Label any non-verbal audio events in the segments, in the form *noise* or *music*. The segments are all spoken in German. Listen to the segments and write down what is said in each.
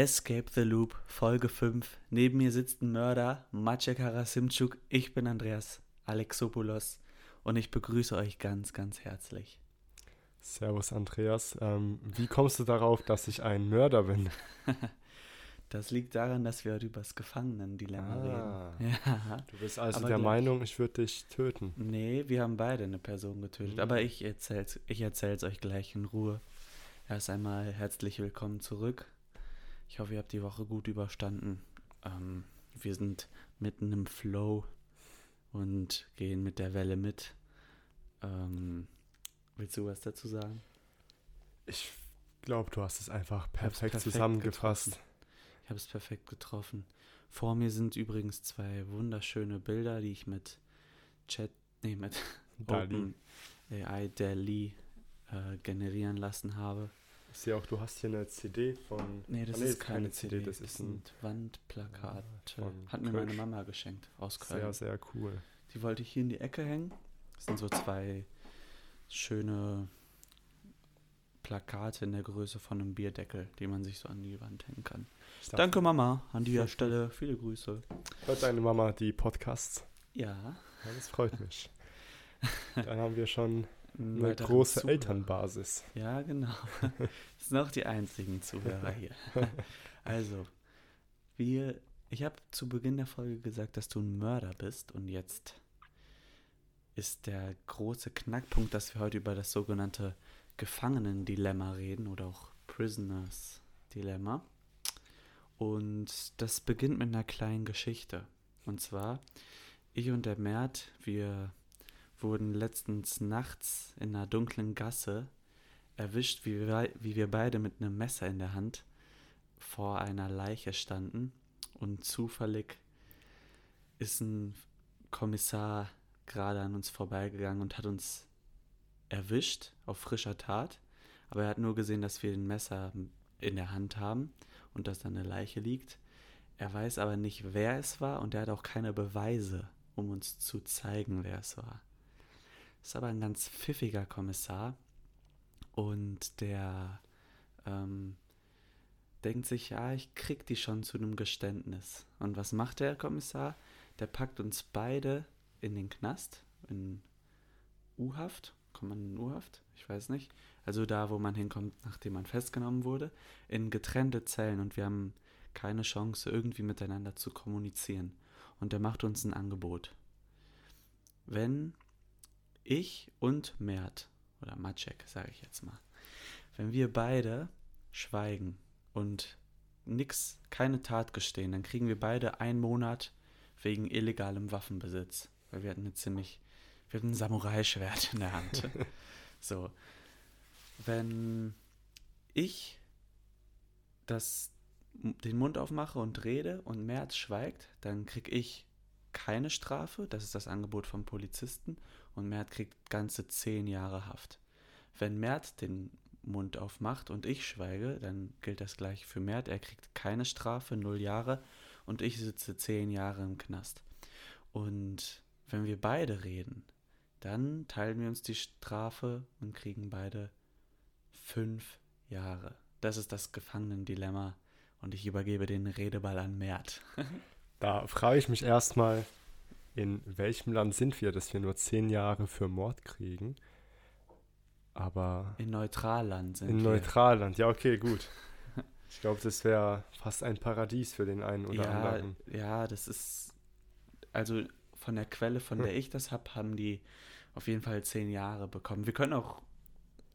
Escape the Loop, Folge 5. Neben mir sitzt ein Mörder, Maciek Harasimczuk. Ich bin Andreas Alexopoulos und ich begrüße euch ganz, ganz herzlich. Servus Andreas. Ähm, wie kommst du darauf, dass ich ein Mörder bin? *laughs* Das liegt daran, dass wir heute über das Gefangenendilemma Ah. reden. *laughs* Ja. Du bist also Aber der gleich. Meinung, ich würde dich töten. Nee, wir haben beide eine Person getötet, Mhm. aber ich erzähl's, ich erzähl's euch gleich in Ruhe. Erst einmal herzlich willkommen zurück. Ich hoffe, ihr habt die Woche gut überstanden. Ähm, wir sind mitten im Flow und gehen mit der Welle mit. Ähm, willst du was dazu sagen? Ich glaube, du hast es einfach perfekt, perfekt zusammengefasst. Ich habe es perfekt getroffen. Vor mir sind übrigens zwei wunderschöne Bilder, die ich mit Chat, nee, mit Dali. AI Dali äh, generieren lassen habe. Ich sehe auch, du hast hier eine CD von. Nee, das Ah, ist keine CD, das ist ein von Hat mir meine. Mama geschenkt aus Köln. sehr, sehr cool. Die wollte ich hier in die Ecke hängen. Das sind so zwei schöne Plakate in der Größe von einem Bierdeckel, die man sich so an die Wand hängen kann. Danke Mama, an dieser Stelle viele Grüße. Hört deine Mama die Podcasts? Ja, Ja, das freut mich. *laughs* Dann haben wir schon eine große Zuhörer. Elternbasis. Ja, genau. *laughs* Das sind auch die einzigen Zuhörer hier. *laughs* Also, wir, ich habe zu Beginn der Folge gesagt, dass du ein Mörder bist und jetzt ist der große Knackpunkt, dass wir heute über das sogenannte Gefangenendilemma reden oder auch Prisoners Dilemma. Und das beginnt mit einer kleinen Geschichte. Und zwar, ich und der Mert, wir wurden letztens nachts in einer dunklen Gasse erwischt, wie wir, wie wir beide mit einem Messer in der Hand vor einer Leiche standen. Und zufällig ist ein Kommissar gerade an uns vorbeigegangen und hat uns erwischt auf frischer Tat. Aber er hat nur gesehen, dass wir ein Messer in der Hand haben und dass da eine Leiche liegt. Er weiß aber nicht, wer es war und er hat auch keine Beweise, um uns zu zeigen, wer es war. Ist aber ein ganz pfiffiger Kommissar und der ähm, denkt sich, ja, ich krieg die schon zu einem Geständnis. Und was macht der Kommissar? Der packt uns beide in den Knast, in U-Haft. Kommt man in U-Haft? Ich weiß nicht. Also da, wo man hinkommt, nachdem man festgenommen wurde, in getrennte Zellen und wir haben keine Chance, irgendwie miteinander zu kommunizieren. Und der macht uns ein Angebot. Wenn ich und Mert, oder Maciek, sage ich jetzt mal, wenn wir beide schweigen und nix, keine Tat gestehen, dann kriegen wir beide einen Monat wegen illegalem Waffenbesitz. Weil wir hatten eine ziemlich, wir hatten ein Samurai-Schwert in der Hand. *laughs* so. Wenn ich das, den Mund aufmache und rede und Merz schweigt, dann krieg ich keine Strafe, das ist das Angebot vom Polizisten, und Mert kriegt ganze zehn Jahre Haft. Wenn Mert den Mund aufmacht und ich schweige, dann gilt das gleich für Mert. Er kriegt keine Strafe, null Jahre, und ich sitze zehn Jahre im Knast. Und wenn wir beide reden, dann teilen wir uns die Strafe und kriegen beide fünf Jahre. Das ist das Gefangenendilemma. Und ich übergebe den Redeball an Mert. *laughs* Da frage ich mich erstmal, in welchem Land sind wir, dass wir nur zehn Jahre für Mord kriegen? Aber In Neutralland sind in wir. Neutralland, ja, okay, gut. *laughs* Ich glaube, das wäre fast ein Paradies für den einen oder ja, anderen. ja, das ist. Also von der Quelle, von Hm. der ich das habe, haben die auf jeden Fall zehn Jahre bekommen. Wir können auch,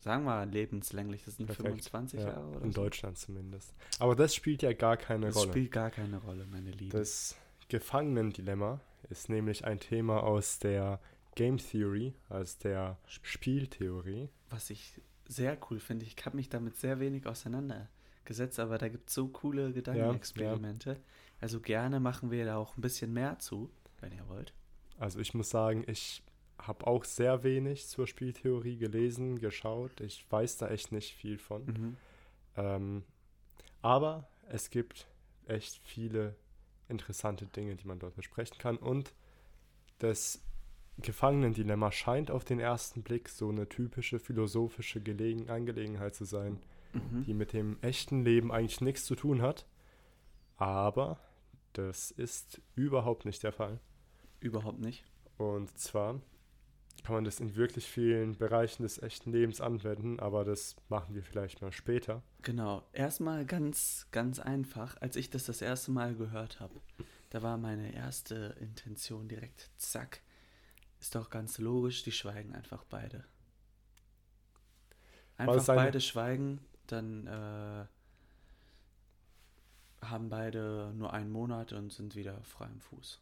sagen wir mal, lebenslänglich, das sind Perfekt, 25 Ja, Jahre oder in so. Deutschland zumindest. Aber das spielt ja gar keine Das Rolle. spielt gar keine Rolle, meine Liebe. Das Gefangenendilemma ist nämlich ein Thema aus der Game Theory, also der Spieltheorie. Was ich sehr cool finde, ich habe mich damit sehr wenig auseinandergesetzt, aber da gibt es so coole Gedankenexperimente. Also gerne machen wir da auch ein bisschen mehr zu, wenn ihr wollt. Also ich muss sagen, ich habe auch sehr wenig zur Spieltheorie gelesen, geschaut. Ich weiß da echt nicht viel von. Mhm. Ähm, aber es gibt echt viele interessante Dinge, die man dort besprechen kann. Und das Gefangenendilemma scheint auf den ersten Blick so eine typische philosophische Gelegen Angelegenheit zu sein, Mhm. die mit dem echten Leben eigentlich nichts zu tun hat. Aber das ist überhaupt nicht der Fall. Überhaupt nicht. Und zwar kann man das in wirklich vielen Bereichen des echten Lebens anwenden, aber das machen wir vielleicht mal später. Genau. Erstmal ganz, ganz einfach. Als ich das das erste Mal gehört habe, da war meine erste Intention direkt, zack, ist doch ganz logisch, die schweigen einfach beide. Einfach eine- beide schweigen, dann äh, haben beide nur einen Monat und sind wieder frei im Fuß.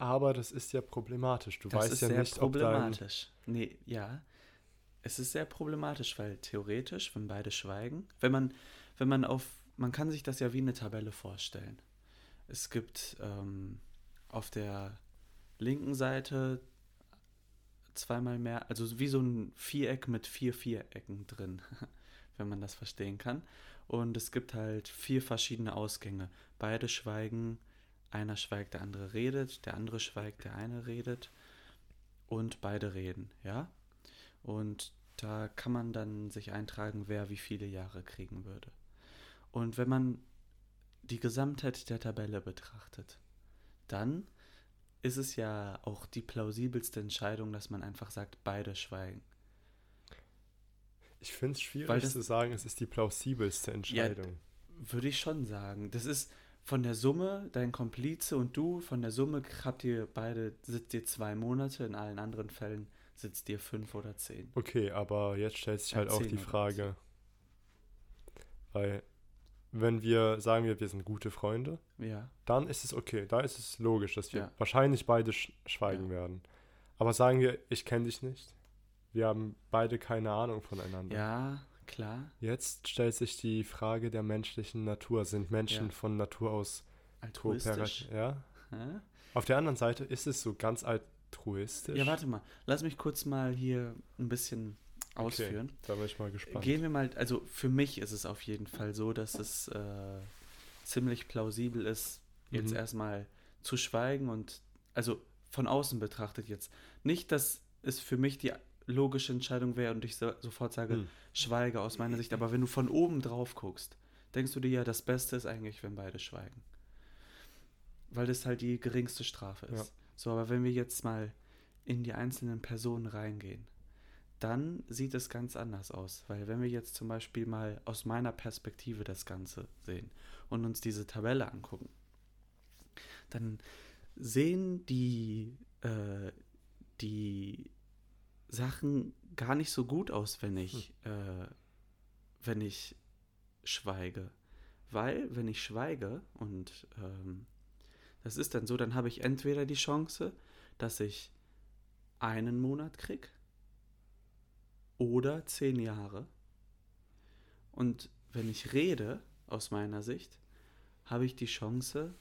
Aber das ist ja problematisch. Du Das weißt ist ja nicht, ob dein... problematisch. Nee, ja. Es ist sehr problematisch, weil theoretisch, wenn beide schweigen, wenn man, wenn man auf, man kann sich das ja wie eine Tabelle vorstellen. Es gibt ähm, auf der linken Seite zweimal mehr, also wie so ein Viereck mit vier Vierecken drin, *laughs* wenn man das verstehen kann. Und es gibt halt vier verschiedene Ausgänge. Beide schweigen, einer schweigt, der andere redet, der andere schweigt, der eine redet und beide reden, ja? Und da kann man dann sich eintragen, wer wie viele Jahre kriegen würde. Und wenn man die Gesamtheit der Tabelle betrachtet, dann ist es ja auch die plausibelste Entscheidung, dass man einfach sagt, beide schweigen. Ich finde es schwierig das- zu sagen, es ist die plausibelste Entscheidung. Würde ich schon sagen. Das ist von der Summe, dein Komplize und du, von der Summe habt ihr beide, sitzt ihr zwei Monate, in allen anderen Fällen sitzt ihr fünf oder zehn. Okay, aber jetzt stellt sich Ja, halt auch zehn die Frage, weil wenn wir sagen wir, wir sind gute Freunde, Ja. dann ist es okay, da ist es logisch, dass wir Ja. wahrscheinlich beide sch schweigen Ja. werden. Aber sagen wir, ich kenne dich nicht, wir haben beide keine Ahnung voneinander. Ja, klar. Jetzt stellt sich die Frage der menschlichen Natur. Sind Menschen Ja. von Natur aus Altruistisch. Ja. Hä? Auf der anderen Seite ist es so ganz altruistisch. Ja, warte mal. Lass mich kurz mal hier ein bisschen ausführen. Da bin ich mal gespannt. Gehen wir mal, also für mich ist es auf jeden Fall so, dass es äh, ziemlich plausibel ist, jetzt Mhm. erstmal zu schweigen und, also von außen betrachtet jetzt. Nicht, dass es für mich die logische Entscheidung wäre und ich so, sofort sage, Hm. schweige aus meiner Sicht, aber wenn du von oben drauf guckst, denkst du dir ja, das Beste ist eigentlich, wenn beide schweigen. Weil das halt die geringste Strafe ist. Ja. So, aber wenn wir jetzt mal in die einzelnen Personen reingehen, dann sieht es ganz anders aus. Weil wenn wir jetzt zum Beispiel mal aus meiner Perspektive das Ganze sehen und uns diese Tabelle angucken, dann sehen die, äh, die Sachen gar nicht so gut aus, wenn ich, äh, wenn ich schweige. Weil, wenn ich schweige, und ähm, das ist dann so, dann habe ich entweder die Chance, dass ich einen Monat krieg oder zehn Jahre. Und wenn ich rede, aus meiner Sicht, habe ich die Chance,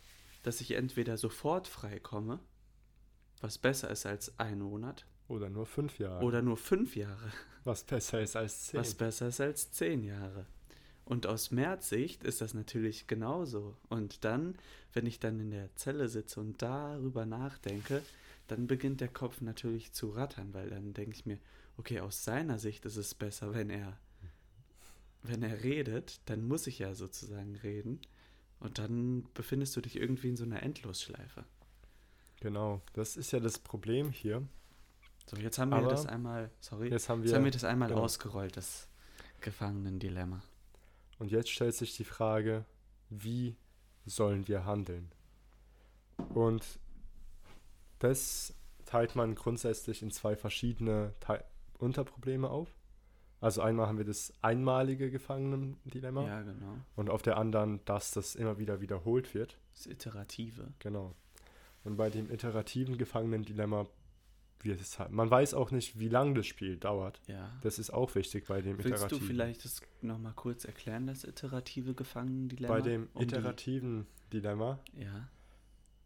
dass ich entweder sofort freikomme, was besser ist als ein Monat, Oder nur fünf Jahre. oder nur fünf Jahre, was besser ist als zehn. was besser ist als zehn Jahre. Und aus Mehrs-Sicht ist das natürlich genauso. Und dann, wenn ich dann in der Zelle sitze und darüber nachdenke, dann beginnt der Kopf natürlich zu rattern, weil dann denke ich mir, okay, aus seiner Sicht ist es besser, wenn er, wenn er redet, dann muss ich ja sozusagen reden. Und dann befindest du dich irgendwie in so einer Endlosschleife. Genau, das ist ja das Problem hier. So, jetzt haben wir Aber das einmal, sorry, Jetzt haben jetzt wir, haben wir das einmal genau. ausgerollt, das Gefangenendilemma. und jetzt stellt sich die Frage, wie sollen wir handeln? Und das teilt man grundsätzlich in zwei verschiedene Teil Unterprobleme auf. Also einmal haben wir das einmalige Gefangenendilemma Ja, genau. und auf der anderen, dass das immer wieder wiederholt wird. Das Iterative. Genau. Und bei dem iterativen Gefangenendilemma halt. Man weiß auch nicht, wie lange das Spiel dauert. Ja. Das ist auch wichtig bei dem Willst iterativen. du vielleicht das nochmal kurz erklären, das iterative Gefangenendilemma? bei dem Um die- iterativen Dilemma Ja,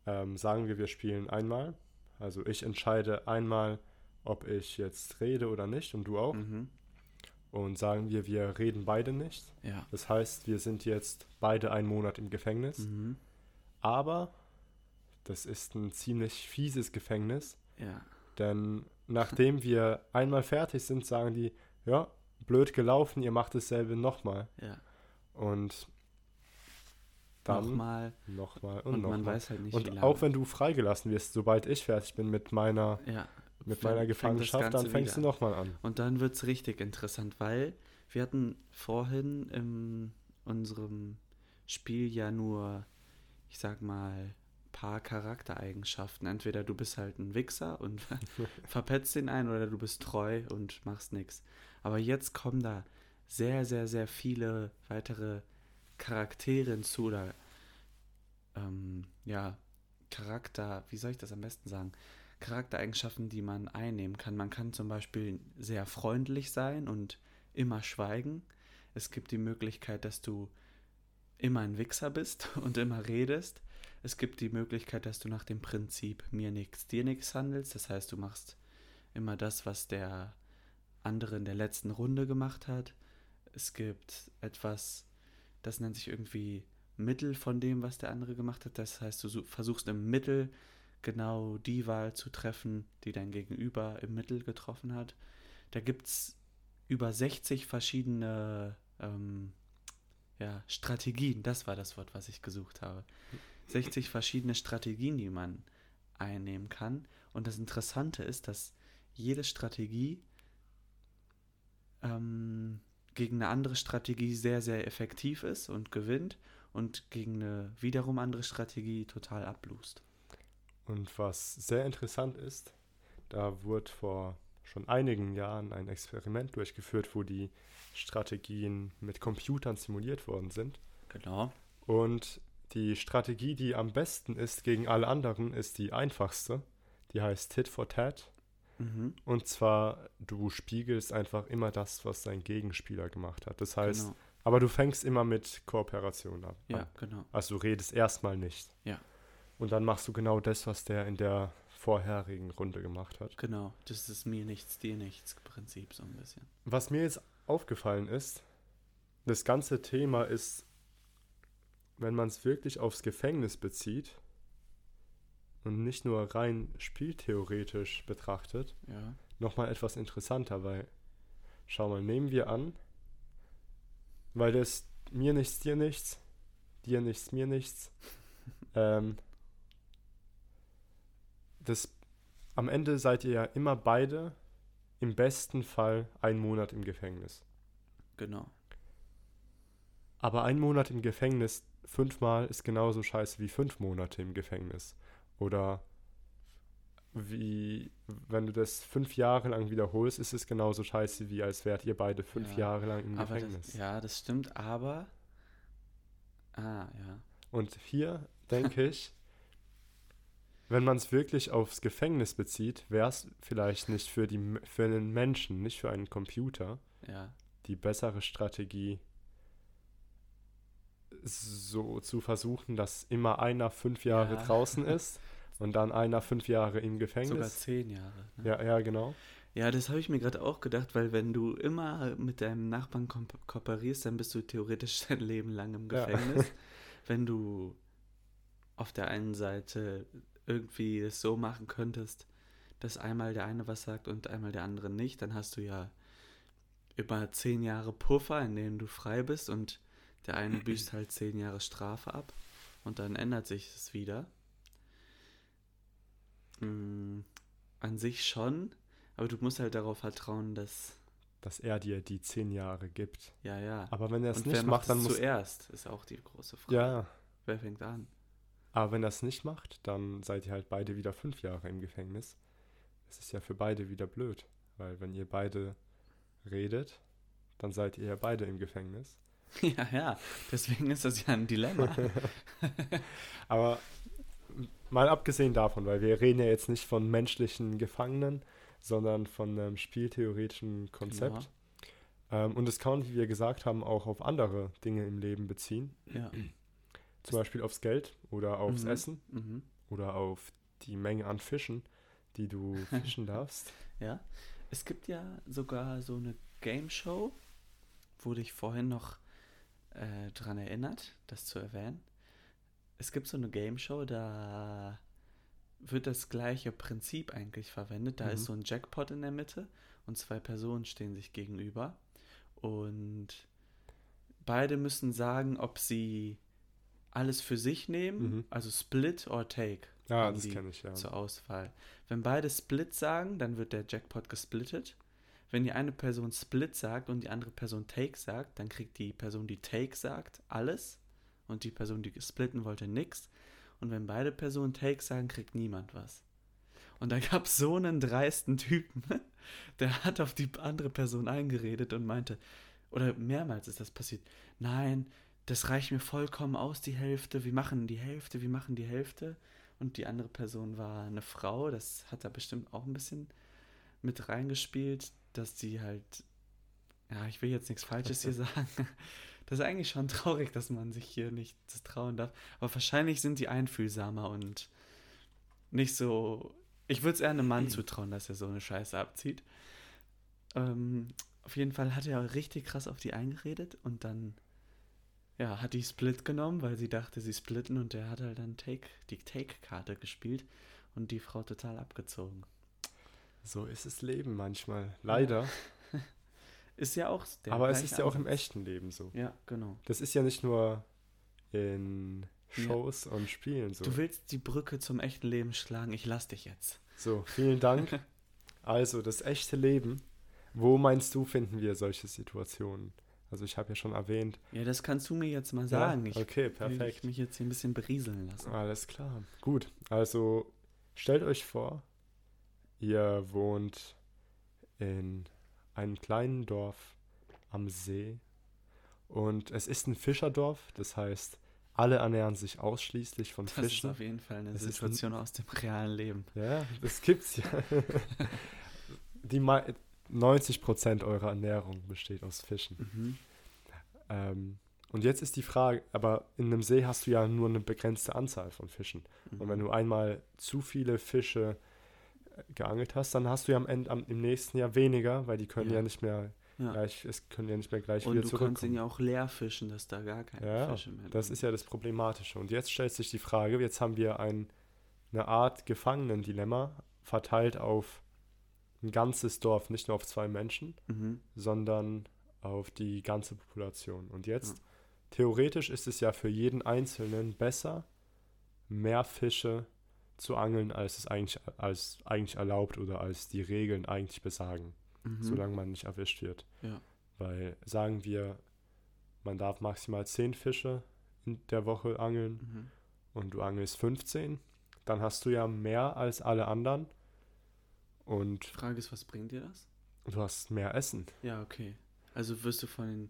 ähm, sagen wir, wir spielen einmal. Also ich entscheide einmal, ob ich jetzt rede oder nicht und du auch. mhm. Und sagen wir, wir reden beide nicht. ja. Das heißt, wir sind jetzt beide einen Monat im Gefängnis. Mhm. Aber das ist ein ziemlich fieses Gefängnis. Ja, Denn nachdem wir einmal fertig sind, sagen die, ja, blöd gelaufen, ihr macht dasselbe nochmal. ja. Und dann nochmal. nochmal Und, und, man nochmal. weiß halt nicht, Und wie lange. auch wenn du freigelassen wirst, sobald ich fertig bin mit meiner, ja, mit meiner Gefangenschaft, dann fängst wieder du nochmal an. Und dann wird es richtig interessant, weil wir hatten vorhin in unserem Spiel ja nur, ich sag mal, paar Charaktereigenschaften. Entweder du bist halt ein Wichser und *laughs* verpetzt den einen oder du bist treu und machst nichts. Aber jetzt kommen da sehr, sehr, sehr viele weitere Charaktere hinzu oder ähm, ja, Charakter, wie soll ich das am besten sagen? Charaktereigenschaften, die man einnehmen kann. Man kann zum Beispiel sehr freundlich sein und immer schweigen. Es gibt die Möglichkeit, dass du immer ein Wichser bist *laughs* und immer redest. Es gibt die Möglichkeit, dass du nach dem Prinzip mir nix, dir nix handelst. Das heißt, du machst immer das, was der andere in der letzten Runde gemacht hat. Es gibt etwas, das nennt sich irgendwie Mittel von dem, was der andere gemacht hat. Das heißt, du su- versuchst im Mittel genau die Wahl zu treffen, die dein Gegenüber im Mittel getroffen hat. Da gibt es über 60 verschiedene ähm, ja, Strategien. Das war das Wort, was ich gesucht habe. 60 verschiedene Strategien, die man einnehmen kann. Und das Interessante ist, dass jede Strategie ähm, gegen eine andere Strategie sehr, sehr effektiv ist und gewinnt und gegen eine wiederum andere Strategie total ablust. Und was sehr interessant ist, da wurde vor schon einigen Jahren ein Experiment durchgeführt, wo die Strategien mit Computern simuliert worden sind. Genau. Und die Strategie, die am besten ist gegen alle anderen, ist die einfachste. Die heißt Tit for Tat. Mhm. Und zwar, du spiegelst einfach immer das, was dein Gegenspieler gemacht hat. Das heißt, genau. aber du fängst immer mit Kooperation ab. Ja, an. genau. Also du redest erstmal nicht. Ja. Und dann machst du genau das, was der in der vorherigen Runde gemacht hat. Genau. Das ist mir nichts, dir nichts Prinzip so ein bisschen. Was mir jetzt aufgefallen ist, das ganze Thema ist, wenn man es wirklich aufs Gefängnis bezieht und nicht nur rein spieltheoretisch betrachtet, Ja. nochmal etwas interessanter, weil, schau mal, nehmen wir an, weil das mir nichts, dir nichts, dir nichts, mir nichts, *laughs* ähm, das, am Ende seid ihr ja immer beide im besten Fall einen Monat im Gefängnis. Genau. Aber ein Monat im Gefängnis fünfmal ist genauso scheiße wie fünf Monate im Gefängnis. Oder wie, wenn du das fünf Jahre lang wiederholst, ist es genauso scheiße, wie als wärt ihr beide fünf Ja, Jahre lang im Gefängnis. das, ja, das stimmt, aber. Ah, ja. Und hier denke ich, *laughs* wenn man es wirklich aufs Gefängnis bezieht, wäre es vielleicht nicht für, die, für einen Menschen, nicht für einen Computer, Ja. die bessere Strategie, so zu versuchen, dass immer einer fünf Jahre Ja. draußen ist und dann einer fünf Jahre im Sogar Gefängnis. zehn Jahre. Ne? Ja, ja, genau. Ja, das habe ich mir gerade auch gedacht, weil wenn du immer mit deinem Nachbarn ko kooperierst, dann bist du theoretisch *laughs* dein Leben lang im Ja. Gefängnis. *laughs* wenn du auf der einen Seite irgendwie es so machen könntest, dass einmal der eine was sagt und einmal der andere nicht, dann hast du ja über zehn Jahre Puffer, in denen du frei bist und der eine *clears throat* büßt halt zehn Jahre Strafe ab und dann ändert sich es wieder. Mm, an sich schon, aber du musst halt darauf vertrauen, dass, Dass er dir die zehn Jahre gibt. ja, ja. Aber wenn er es nicht macht, dann muss. zuerst, ist auch die große Frage. Ja, Wer fängt an? aber wenn er es nicht macht, dann seid ihr halt beide wieder fünf Jahre im Gefängnis. Es ist ja für beide wieder blöd, weil wenn ihr beide redet, dann seid ihr ja beide im Gefängnis. *laughs* ja, ja, deswegen ist das ja ein Dilemma. *laughs* Aber mal abgesehen davon, weil wir reden ja jetzt nicht von menschlichen Gefangenen, sondern von einem spieltheoretischen Konzept. Ähm, und es kann, wie wir gesagt haben, auch auf andere Dinge im Leben beziehen. ja. Zum Beispiel aufs Geld oder aufs Mhm. Essen Mhm. oder auf die Menge an Fischen, die du *laughs* fischen darfst. Ja. Es gibt ja sogar so eine Game Show, wurde ich vorhin noch äh, dran erinnert, das zu erwähnen. Es gibt so eine Game Show, da wird das gleiche Prinzip eigentlich verwendet. Da Mhm. ist so ein Jackpot in der Mitte und zwei Personen stehen sich gegenüber. Und beide müssen sagen, ob sie alles für sich nehmen, Mhm. also Split or Take Ja, haben das kenne ich, ja. zur Auswahl. Wenn beide Split sagen, dann wird der Jackpot gesplittet. Wenn die eine Person Split sagt und die andere Person Take sagt, dann kriegt die Person, die Take sagt, alles und die Person, die splitten wollte, nix. Und wenn beide Personen Take sagen, kriegt niemand was. Und da gab es so einen dreisten Typen, *laughs* der hat auf die andere Person eingeredet und meinte, oder mehrmals ist das passiert, nein, das reicht mir vollkommen aus, die Hälfte, wir machen die Hälfte, wir machen die Hälfte. Und die andere Person war eine Frau, das hat da bestimmt auch ein bisschen mit reingespielt, dass sie halt, ja, ich will jetzt nichts Falsches hier sagen. *laughs* Das ist eigentlich schon traurig, dass man sich hier nicht das trauen darf. Aber wahrscheinlich sind die einfühlsamer und nicht so. Ich würde es eher einem Mann zutrauen, dass er so eine Scheiße abzieht. Ähm, auf jeden Fall hat er richtig krass auf die eingeredet und dann ja, hat die Split genommen, weil sie dachte, sie splitten und der hat halt dann Take, die Take-Karte gespielt und die Frau total abgezogen. So ist das Leben manchmal. Leider. *laughs* Ist ja auch der Aber es ist ja auch im echten Leben so. Ja, genau. Das ist ja nicht nur in Ja. Shows und Spielen so. Du willst die Brücke zum echten Leben schlagen, ich lass dich jetzt. So, vielen Dank. *laughs* Also, das echte Leben. Wo meinst du, finden wir solche Situationen? Also, ich habe ja schon erwähnt. Ja, das kannst du mir jetzt mal sagen. Ja, Ich okay, will perfekt. ich mich jetzt hier ein bisschen berieseln lassen. Alles klar. Gut. Also, stellt euch vor, ihr wohnt in einem kleinen Dorf am See und es ist ein Fischerdorf, das heißt, alle ernähren sich ausschließlich von Das ist Fischen. auf jeden Fall eine Das ist ein- Situation aus dem realen Leben. Ja, das gibt's ja. *laughs* Die mei- 90% eurer Ernährung besteht aus Fischen. Mhm. Ähm, und jetzt ist die Frage, aber in einem See hast du ja nur eine begrenzte Anzahl von Fischen. Und wenn du einmal zu viele Fische äh, geangelt hast, dann hast du ja am Ende am, im nächsten Jahr weniger, weil die können ja, Ja. nicht mehr ja. gleich, es können ja nicht mehr gleich Und wieder du kannst ihn zurückkommen. ja auch leer fischen, dass da gar keine Ja, Fische mehr Das drin ist ja das Problematische. Und jetzt stellt sich die Frage, jetzt haben wir ein, eine Art Gefangenendilemma verteilt auf ein ganzes Dorf, nicht nur auf zwei Menschen, Mhm. sondern auf die ganze Population. Und jetzt, theoretisch ist es ja für jeden Einzelnen besser, mehr Fische zu angeln, als es eigentlich, als eigentlich erlaubt oder als die Regeln eigentlich besagen, Mhm. solange man nicht erwischt wird. Ja. Weil sagen wir, man darf maximal 10 Fische in der Woche angeln Mhm. und du angelst 15, dann hast du ja mehr als alle anderen und Die Frage ist, was bringt dir das? du hast mehr Essen. Ja, okay. Also wirst du von den.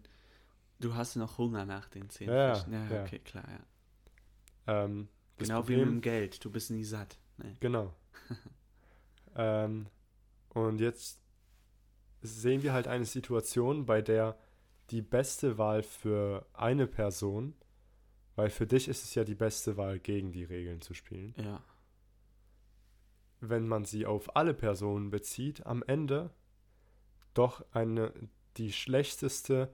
Du hast noch Hunger nach den zehn Ja, ja, Fischen. Ja, ja. okay, klar, ja. Ähm, das Genau wie Problem- mit dem Geld. Du bist nie satt. Nee. Genau. *laughs* ähm, und jetzt sehen wir halt eine Situation, bei der die beste Wahl für eine Person, weil für dich ist es ja die beste Wahl, gegen die Regeln zu spielen, Ja. wenn man sie auf alle Personen bezieht, am Ende doch eine die schlechteste,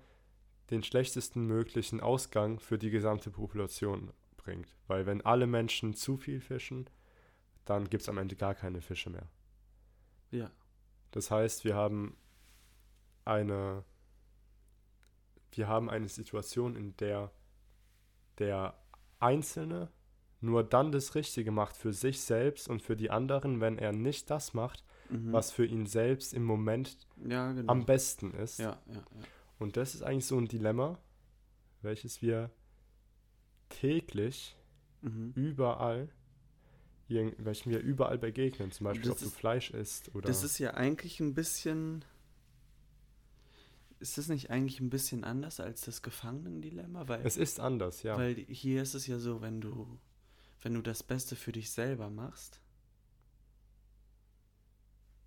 den schlechtesten möglichen Ausgang für die gesamte Population bringt. Weil wenn alle Menschen zu viel fischen, dann gibt es am Ende gar keine Fische mehr. Ja. Das heißt, wir haben eine, wir haben eine Situation, in der der Einzelne nur dann das Richtige macht für sich selbst und für die anderen, wenn er nicht das macht, Mhm. was für ihn selbst im Moment Ja, genau. am besten ist. ja, ja. Und das ist eigentlich so ein Dilemma, welches wir täglich Mhm. überall, welchem wir überall begegnen. Zum Beispiel, Das ob du ist- Fleisch isst oder. Das ist ja eigentlich ein bisschen. Ist das nicht eigentlich ein bisschen anders als das Gefangenendilemma? Weil, es ist anders, ja. weil hier ist es ja so, wenn du, wenn du das Beste für dich selber machst,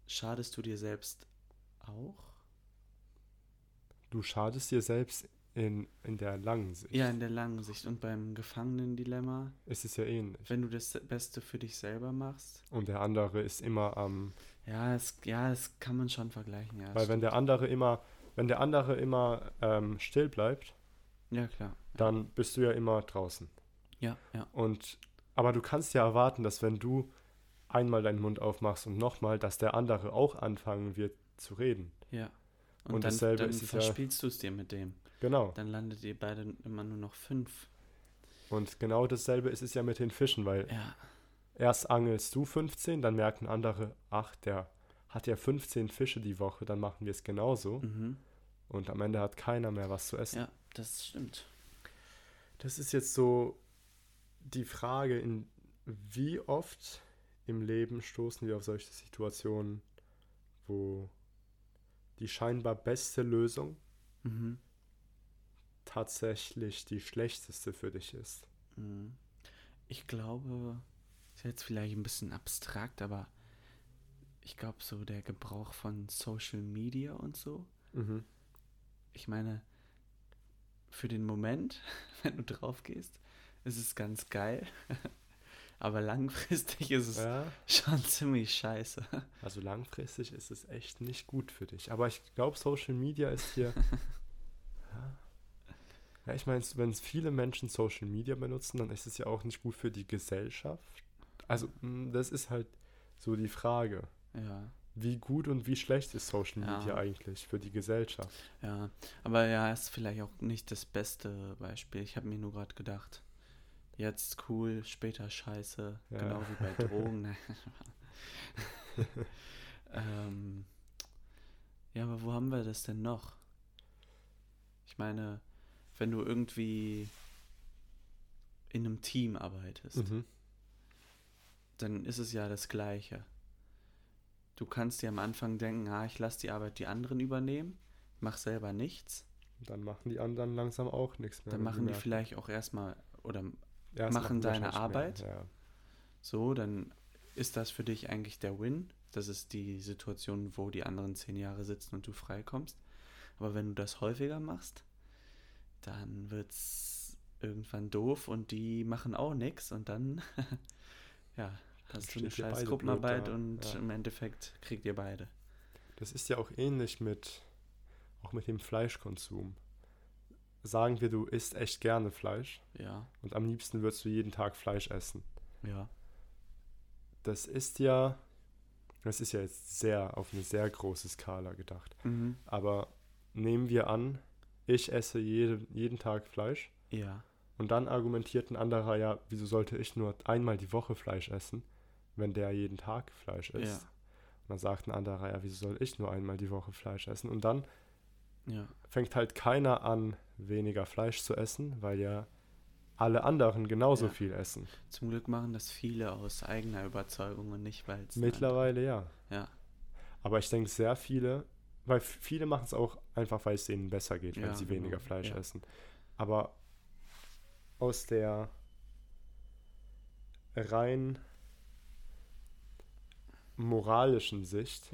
schadest du dir selbst auch? Du schadest dir selbst in, in der langen Sicht. Ja, in der langen Sicht. Und beim Gefangenendilemma, ist es ja ähnlich. wenn du das Beste für dich selber machst, Und der andere ist immer am. ja, es, ja, das kann man schon vergleichen, ja. weil wenn der andere immer, wenn der andere immer ähm, still bleibt, ja, klar. dann bist du ja immer draußen. Ja, ja. Und aber du kannst ja erwarten, dass wenn du einmal deinen Mund aufmachst und nochmal, dass der andere auch anfangen wird zu reden. Ja. Und, Und dann, dasselbe dann ist es ja- verspielst du es dir mit dem. Genau. Dann landet ihr beide immer nur noch fünf. Und genau dasselbe ist es ja mit den Fischen, weil Ja, erst angelst du 15, dann merken andere, ach, der hat ja 15 Fische die Woche, dann machen wir es genauso. mhm. Und am Ende hat keiner mehr was zu essen. ja, das stimmt. Das ist jetzt so die Frage, in wie oft im Leben stoßen wir auf solche Situationen, wo die scheinbar beste Lösung Mhm. tatsächlich die schlechteste für dich ist. Mhm. Ich glaube, ist jetzt vielleicht ein bisschen abstrakt, aber ich glaube, so der Gebrauch von Social Media und so. Mhm. Ich meine, für den Moment, *laughs* wenn du drauf gehst, ist es ganz geil. *laughs* aber langfristig ist es Ja, schon ziemlich scheiße. also langfristig ist es echt nicht gut für dich. Aber ich glaube, Social Media ist hier. ja. *laughs* ja, ich meine, wenn es viele Menschen Social Media benutzen, dann ist es ja auch nicht gut für die Gesellschaft. Also, mh, das ist halt so die Frage. Ja, Wie gut und wie schlecht ist Social Ja. Media eigentlich für die Gesellschaft? ja. Aber ja, ist vielleicht auch nicht das beste Beispiel. Ich habe mir nur gerade gedacht, jetzt cool, später scheiße, Ja. genau wie bei Drogen. Nein. *laughs* ähm, ja, aber wo haben wir das denn noch? Ich meine, wenn du irgendwie in einem Team arbeitest, Mhm. dann ist es ja das Gleiche. Du kannst dir am Anfang denken, ah, ich lasse die Arbeit die anderen übernehmen, mach selber nichts. Dann machen die anderen langsam auch nichts mehr. Dann machen die vielleicht auch erstmal, oder Erst machen deine wahrscheinlich mehr, Arbeit. Ja. so, dann ist das für dich eigentlich der Win. Das ist die Situation, wo die anderen zehn Jahre sitzen und du freikommst. Aber wenn du das häufiger machst, dann wird's irgendwann doof und die machen auch nichts und dann, *laughs* ja, hast du eine scheiß Gruppenarbeit und ja. im Endeffekt kriegt ihr beide. Das ist ja auch ähnlich mit, auch mit dem Fleischkonsum. Sagen wir, du isst echt gerne Fleisch Ja, und am liebsten würdest du jeden Tag Fleisch essen. ja, Das ist ja, das ist ja jetzt sehr auf eine sehr große Skala gedacht. mhm. Aber nehmen wir an, ich esse jede, jeden Tag Fleisch ja, und dann argumentiert ein anderer ja, wieso sollte ich nur einmal die Woche Fleisch essen, wenn der jeden Tag Fleisch isst. Ja. Und dann sagt ein anderer, ja, wieso soll ich nur einmal die Woche Fleisch essen? Und dann ja, fängt halt keiner an, weniger Fleisch zu essen, weil ja alle anderen genauso Ja. viel essen. Zum Glück machen das viele aus eigener Überzeugung und nicht, weil es. Mittlerweile ja. Ja, Aber ich denke, sehr viele, weil viele machen es auch einfach, weil es denen besser geht, wenn Ja, sie genau, weniger Fleisch ja. essen. Aber aus der rein moralischen Sicht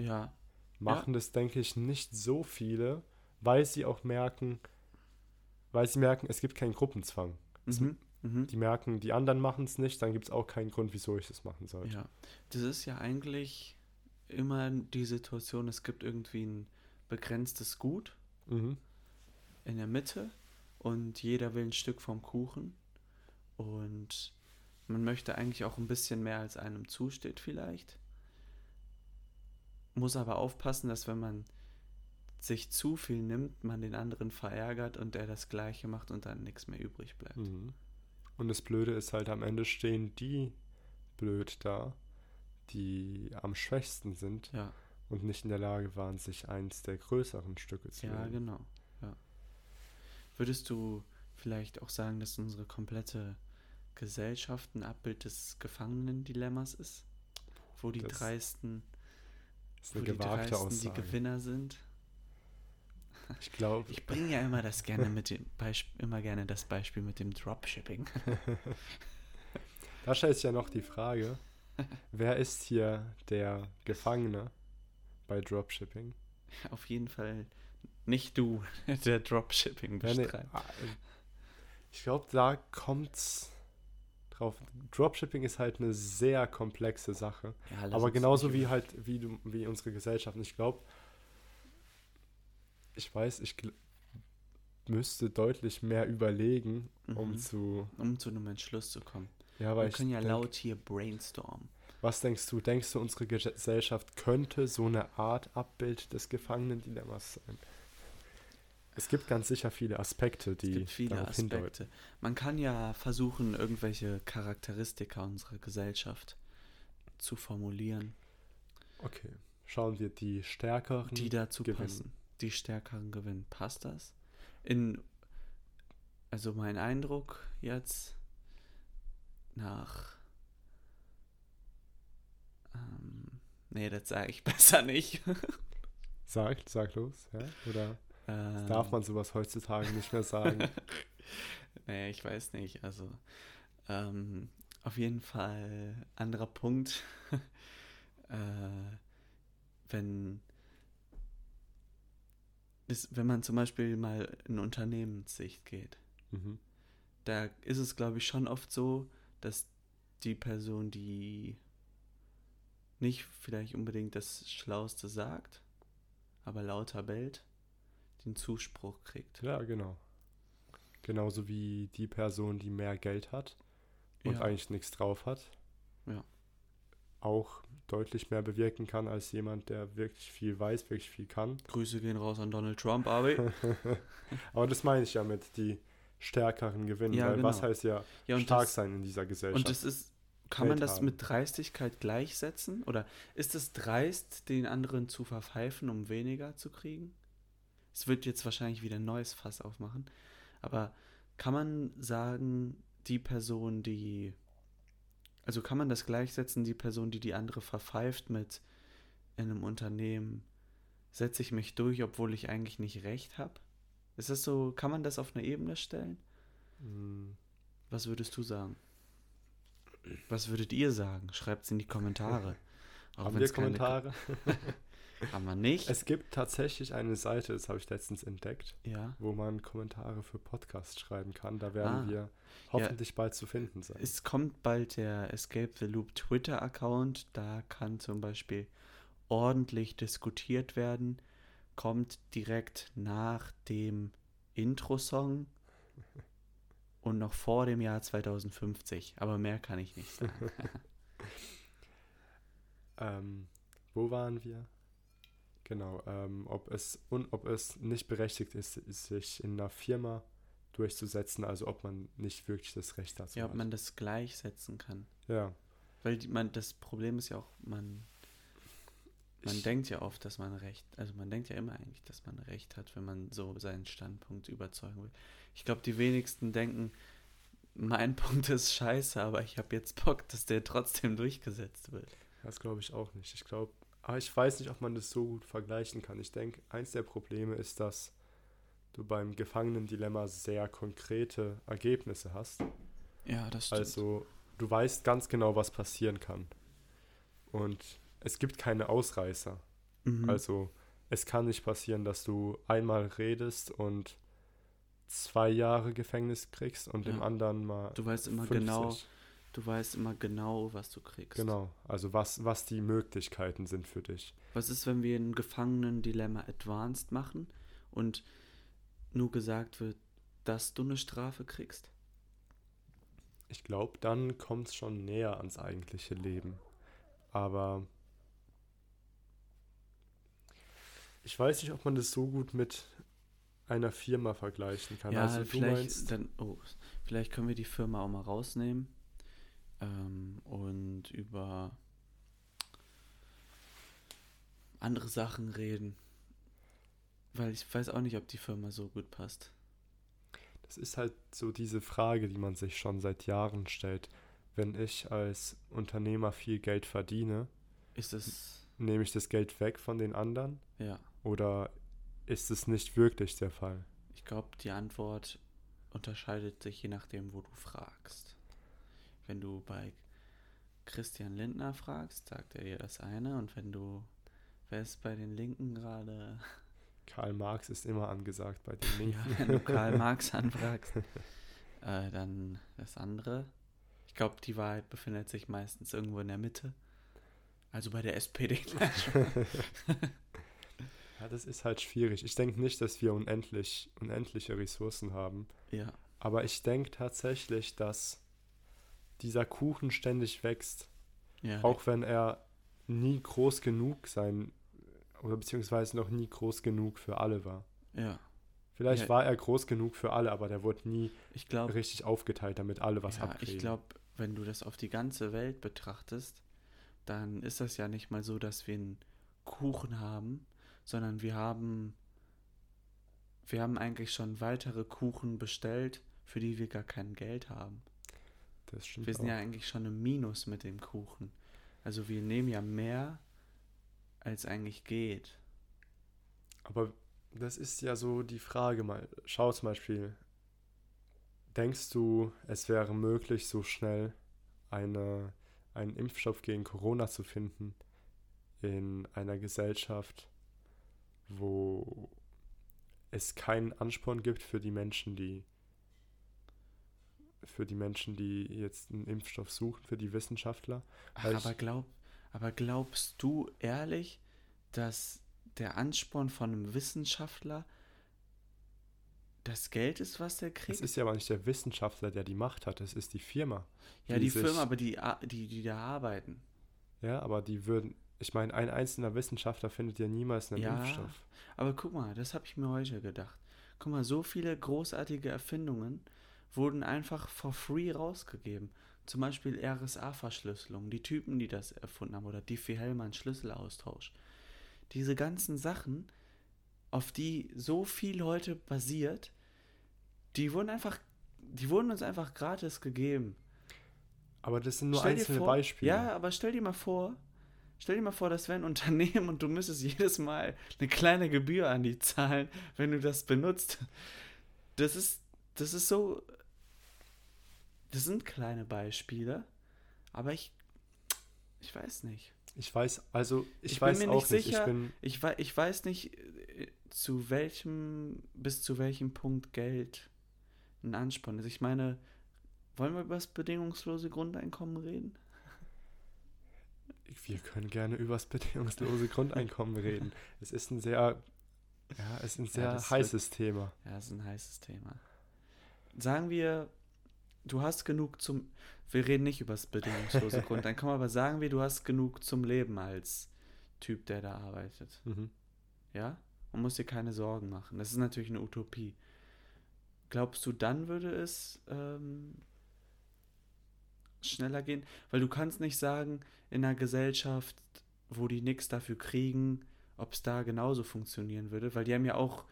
machen das, denke ich, nicht so viele, weil sie auch merken, weil sie merken, es gibt keinen Gruppenzwang. Mhm. Mhm. Die merken, die anderen machen es nicht, dann gibt es auch keinen Grund, wieso ich es machen sollte. Ja, das ist ja eigentlich immer die Situation, es gibt irgendwie ein begrenztes Gut Mhm. in der Mitte und jeder will ein Stück vom Kuchen und man möchte eigentlich auch ein bisschen mehr als einem zusteht vielleicht. Muss aber aufpassen, dass wenn man sich zu viel nimmt, man den anderen verärgert und der das gleiche macht und dann nichts mehr übrig bleibt. Mhm. Und das Blöde ist halt, am Ende stehen die blöd da, die am schwächsten sind Ja, und nicht in der Lage waren, sich eins der größeren Stücke zu ja, nehmen. genau. Ja. Würdest du vielleicht auch sagen, dass unsere komplette Gesellschaft ein Abbild des Gefangenendilemmas ist? Wo die Das dreisten, wo die dreisten die. Gewinner sind? *laughs* Ich glaube, Ich bringe ja immer das gerne mit dem immer gerne das Beispiel mit dem Dropshipping. da stellt sich ja noch die Frage, wer ist hier der Gefangene bei Dropshipping? Auf jeden Fall nicht du, der Dropshipping bestreitet. ah, Ich glaube, da kommt's drauf. Dropshipping ist halt eine sehr komplexe Sache. Ja, Aber genauso wie halt, wie du, wie unsere Gesellschaft. Und ich glaube, ich weiß, ich müsste deutlich mehr überlegen, um Mhm. zu. um zu einem Entschluss zu kommen. Ja, weil Wir ich können ja denk, laut hier brainstormen. Was denkst du? Denkst du, unsere Gesellschaft könnte so eine Art Abbild des Gefangenendilemmas sein? Es gibt ganz sicher viele Aspekte, die es gibt viele Aspekte. hindeuten. Man kann ja versuchen, irgendwelche Charakteristika unserer Gesellschaft zu formulieren, Okay. Schauen wir die stärkeren. die dazu gewinnen. passen. Die stärkeren gewinnen. Passt das? In, also mein Eindruck jetzt nach. Ähm, nee, das sage ich *laughs* besser nicht. Sag, sag los, ja? Oder Ähm, darf man sowas heutzutage nicht mehr sagen? *laughs* Nee, ich weiß nicht. Also, ähm, auf jeden Fall anderer Punkt. *laughs* äh, wenn, ist, wenn man zum Beispiel mal in Unternehmenssicht geht, mhm. da ist es, glaube ich, schon oft so, dass die Person, die nicht vielleicht unbedingt das Schlauste sagt, aber lauter bellt, den Zuspruch kriegt. Ja, genau. Genauso wie die Person, die mehr Geld hat und Ja. eigentlich nichts drauf hat. Ja. Auch deutlich mehr bewirken kann als jemand, der wirklich viel weiß, wirklich viel kann. Grüße gehen raus an Donald Trump, Abi. *laughs* Aber das meine ich ja mit die stärkeren gewinnen, Ja, weil was genau. heißt ja, Ja, stark das, sein in dieser Gesellschaft. Und das ist, kann man das haben. mit Dreistigkeit gleichsetzen? Oder ist es dreist, den anderen zu verpfeifen, um weniger zu kriegen? Es wird jetzt wahrscheinlich wieder ein neues Fass aufmachen. Aber kann man sagen, die Person, die. Also kann man das gleichsetzen, die Person, die die andere verpfeift mit in einem Unternehmen, setze ich mich durch, obwohl ich eigentlich nicht recht habe? Ist das so, kann man das auf eine Ebene stellen? Mm, Was würdest du sagen? Was würdet ihr sagen? Schreibt es in die Kommentare. *laughs* Auch Haben wir keine Kommentare? *laughs* Haben wir nicht? Es gibt tatsächlich eine Seite, das habe ich letztens entdeckt, ja. wo man Kommentare für Podcasts schreiben kann. Da werden Ah. wir hoffentlich bald zu finden sein. Es kommt bald der Escape the Loop Twitter-Account. Da kann zum Beispiel ordentlich diskutiert werden. Kommt direkt nach dem Intro-Song *laughs* und noch vor dem Jahr 2050. Aber mehr kann ich nicht sagen. *laughs* Ähm, wo waren wir? Genau, ähm, ob es und ob es nicht berechtigt ist, sich in einer Firma durchzusetzen, also ob man nicht wirklich das Recht dazu ja, ob hat. man das gleichsetzen kann. ja, Weil die, man, das Problem ist ja auch, man, man Ich- denkt ja oft, dass man recht, also man denkt ja immer eigentlich, dass man recht hat, wenn man so seinen Standpunkt überzeugen will. Ich glaube, die wenigsten denken, mein *laughs* Punkt ist scheiße, aber ich habe jetzt Bock, dass der trotzdem durchgesetzt wird. das glaube ich auch nicht. Ich glaube, aber ich weiß nicht, ob man das so gut vergleichen kann. Ich denke, eins der Probleme ist, dass du beim Gefangenen-Dilemma sehr konkrete Ergebnisse hast. Ja, das stimmt. Also du weißt ganz genau, was passieren kann. Und es gibt keine Ausreißer. mhm. Also es kann nicht passieren, dass du einmal redest und zwei Jahre Gefängnis kriegst und dem Ja. anderen mal du weißt immer 50. genau, du weißt immer genau, was du kriegst. Genau, also was, was die Möglichkeiten sind für dich. Was ist, wenn wir ein Gefangenen-Dilemma Advanced machen und nur gesagt wird, dass du eine Strafe kriegst? Ich glaube, dann kommt es schon näher ans eigentliche Leben. Aber ich weiß nicht, ob man das so gut mit einer Firma vergleichen kann. Ja, also vielleicht, meinst, dann, oh, vielleicht können wir die Firma auch mal rausnehmen ähm, und über andere Sachen reden. Weil ich weiß auch nicht, ob die Firma so gut passt. das ist halt so diese Frage, die man sich schon seit Jahren stellt. Wenn ich als Unternehmer viel Geld verdiene, Ist es, nehme ich das Geld weg von den anderen ja, oder ist es nicht wirklich der Fall? ich glaube, die Antwort unterscheidet sich je nachdem, wo du fragst. Wenn du bei Christian Lindner fragst, sagt er dir das eine und wenn du, wer ist bei den Linken gerade? Karl Marx ist immer angesagt bei den Ja, Linken. wenn du Karl *laughs* Marx anfragst, äh, dann das andere. Ich glaube, die Wahrheit befindet sich meistens irgendwo in der Mitte. Also bei der SPD. *laughs* *laughs* Ja, das ist halt schwierig. Ich denke nicht, dass wir unendlich, unendliche Ressourcen haben. ja, Aber ich denke tatsächlich, dass dieser Kuchen ständig wächst. ja. Auch wenn er nie groß genug sein oder beziehungsweise noch nie groß genug für alle war. ja. Vielleicht Ja. war er groß genug für alle, aber der wurde nie Ich glaube, richtig aufgeteilt, damit alle was ja, abkriegen. ich glaube, wenn du das auf die ganze Welt betrachtest, dann ist das ja nicht mal so, dass wir einen Kuchen haben, sondern wir haben, wir haben eigentlich schon weitere Kuchen bestellt, für die wir gar kein Geld haben. Das stimmt Wir sind auch. ja eigentlich schon im Minus mit dem Kuchen. Also wir nehmen ja mehr, als eigentlich geht. Aber das ist ja so die Frage mal. Schau zum Beispiel, denkst du, es wäre möglich, so schnell eine, einen Impfstoff gegen Corona zu finden in einer Gesellschaft, wo es keinen Ansporn gibt für die Menschen, die für die Menschen, die jetzt einen Impfstoff suchen, für die Wissenschaftler? Ach, aber, glaub, aber glaubst du ehrlich, dass der Ansporn von einem Wissenschaftler das Geld ist, was der Es kriegt? ist ja aber nicht der Wissenschaftler, der die Macht hat, es ist die Firma. ja, die die Firma, aber die, die, die da arbeiten. Ja, aber die würden, ich meine, ein einzelner Wissenschaftler findet ja niemals einen Ja. Impfstoff. Aber guck mal, das habe ich mir heute gedacht. Guck mal, so viele großartige Erfindungen wurden einfach for free rausgegeben. Zum Beispiel RSA-Verschlüsselung, die Typen, die das erfunden haben, oder Diffie-Hellman Schlüsselaustausch. Diese ganzen Sachen, auf die so viel heute basiert, die wurden einfach, die wurden uns einfach gratis gegeben. Aber das sind nur Stell einzelne vor- Beispiele. Ja, aber stell dir mal vor, stell dir mal vor, das wäre ein *laughs* Unternehmen und du müsstest jedes Mal eine kleine Gebühr an die zahlen, wenn du das benutzt. Das ist, das ist so, das sind kleine Beispiele, aber ich, ich weiß nicht. Ich weiß, also ich, Ich bin weiß mir auch nicht nicht. sicher. Ich bin, Ich, ich weiß nicht, äh, zu welchem, bis zu welchem Punkt Geld ein Ansporn ist. Ich meine, wollen wir über das bedingungslose Grundeinkommen reden? wir können gerne über das bedingungslose Grundeinkommen reden. *laughs* Es ist ein sehr, ja, es ist ein sehr das heißes Thema. Ja, das ist ein heißes Thema. Sagen wir, du hast genug zum. Wir reden nicht über das bedingungslose *laughs* Grundeinkommen, aber sagen wir, du hast genug zum Leben als Typ, der da arbeitet. Mhm. Ja? Man muss dir keine Sorgen machen. Das ist natürlich eine Utopie. Glaubst du, dann würde es ähm, schneller gehen? Weil du kannst nicht sagen, in einer Gesellschaft, wo die nichts dafür kriegen, ob es da genauso funktionieren würde, weil die haben ja auch,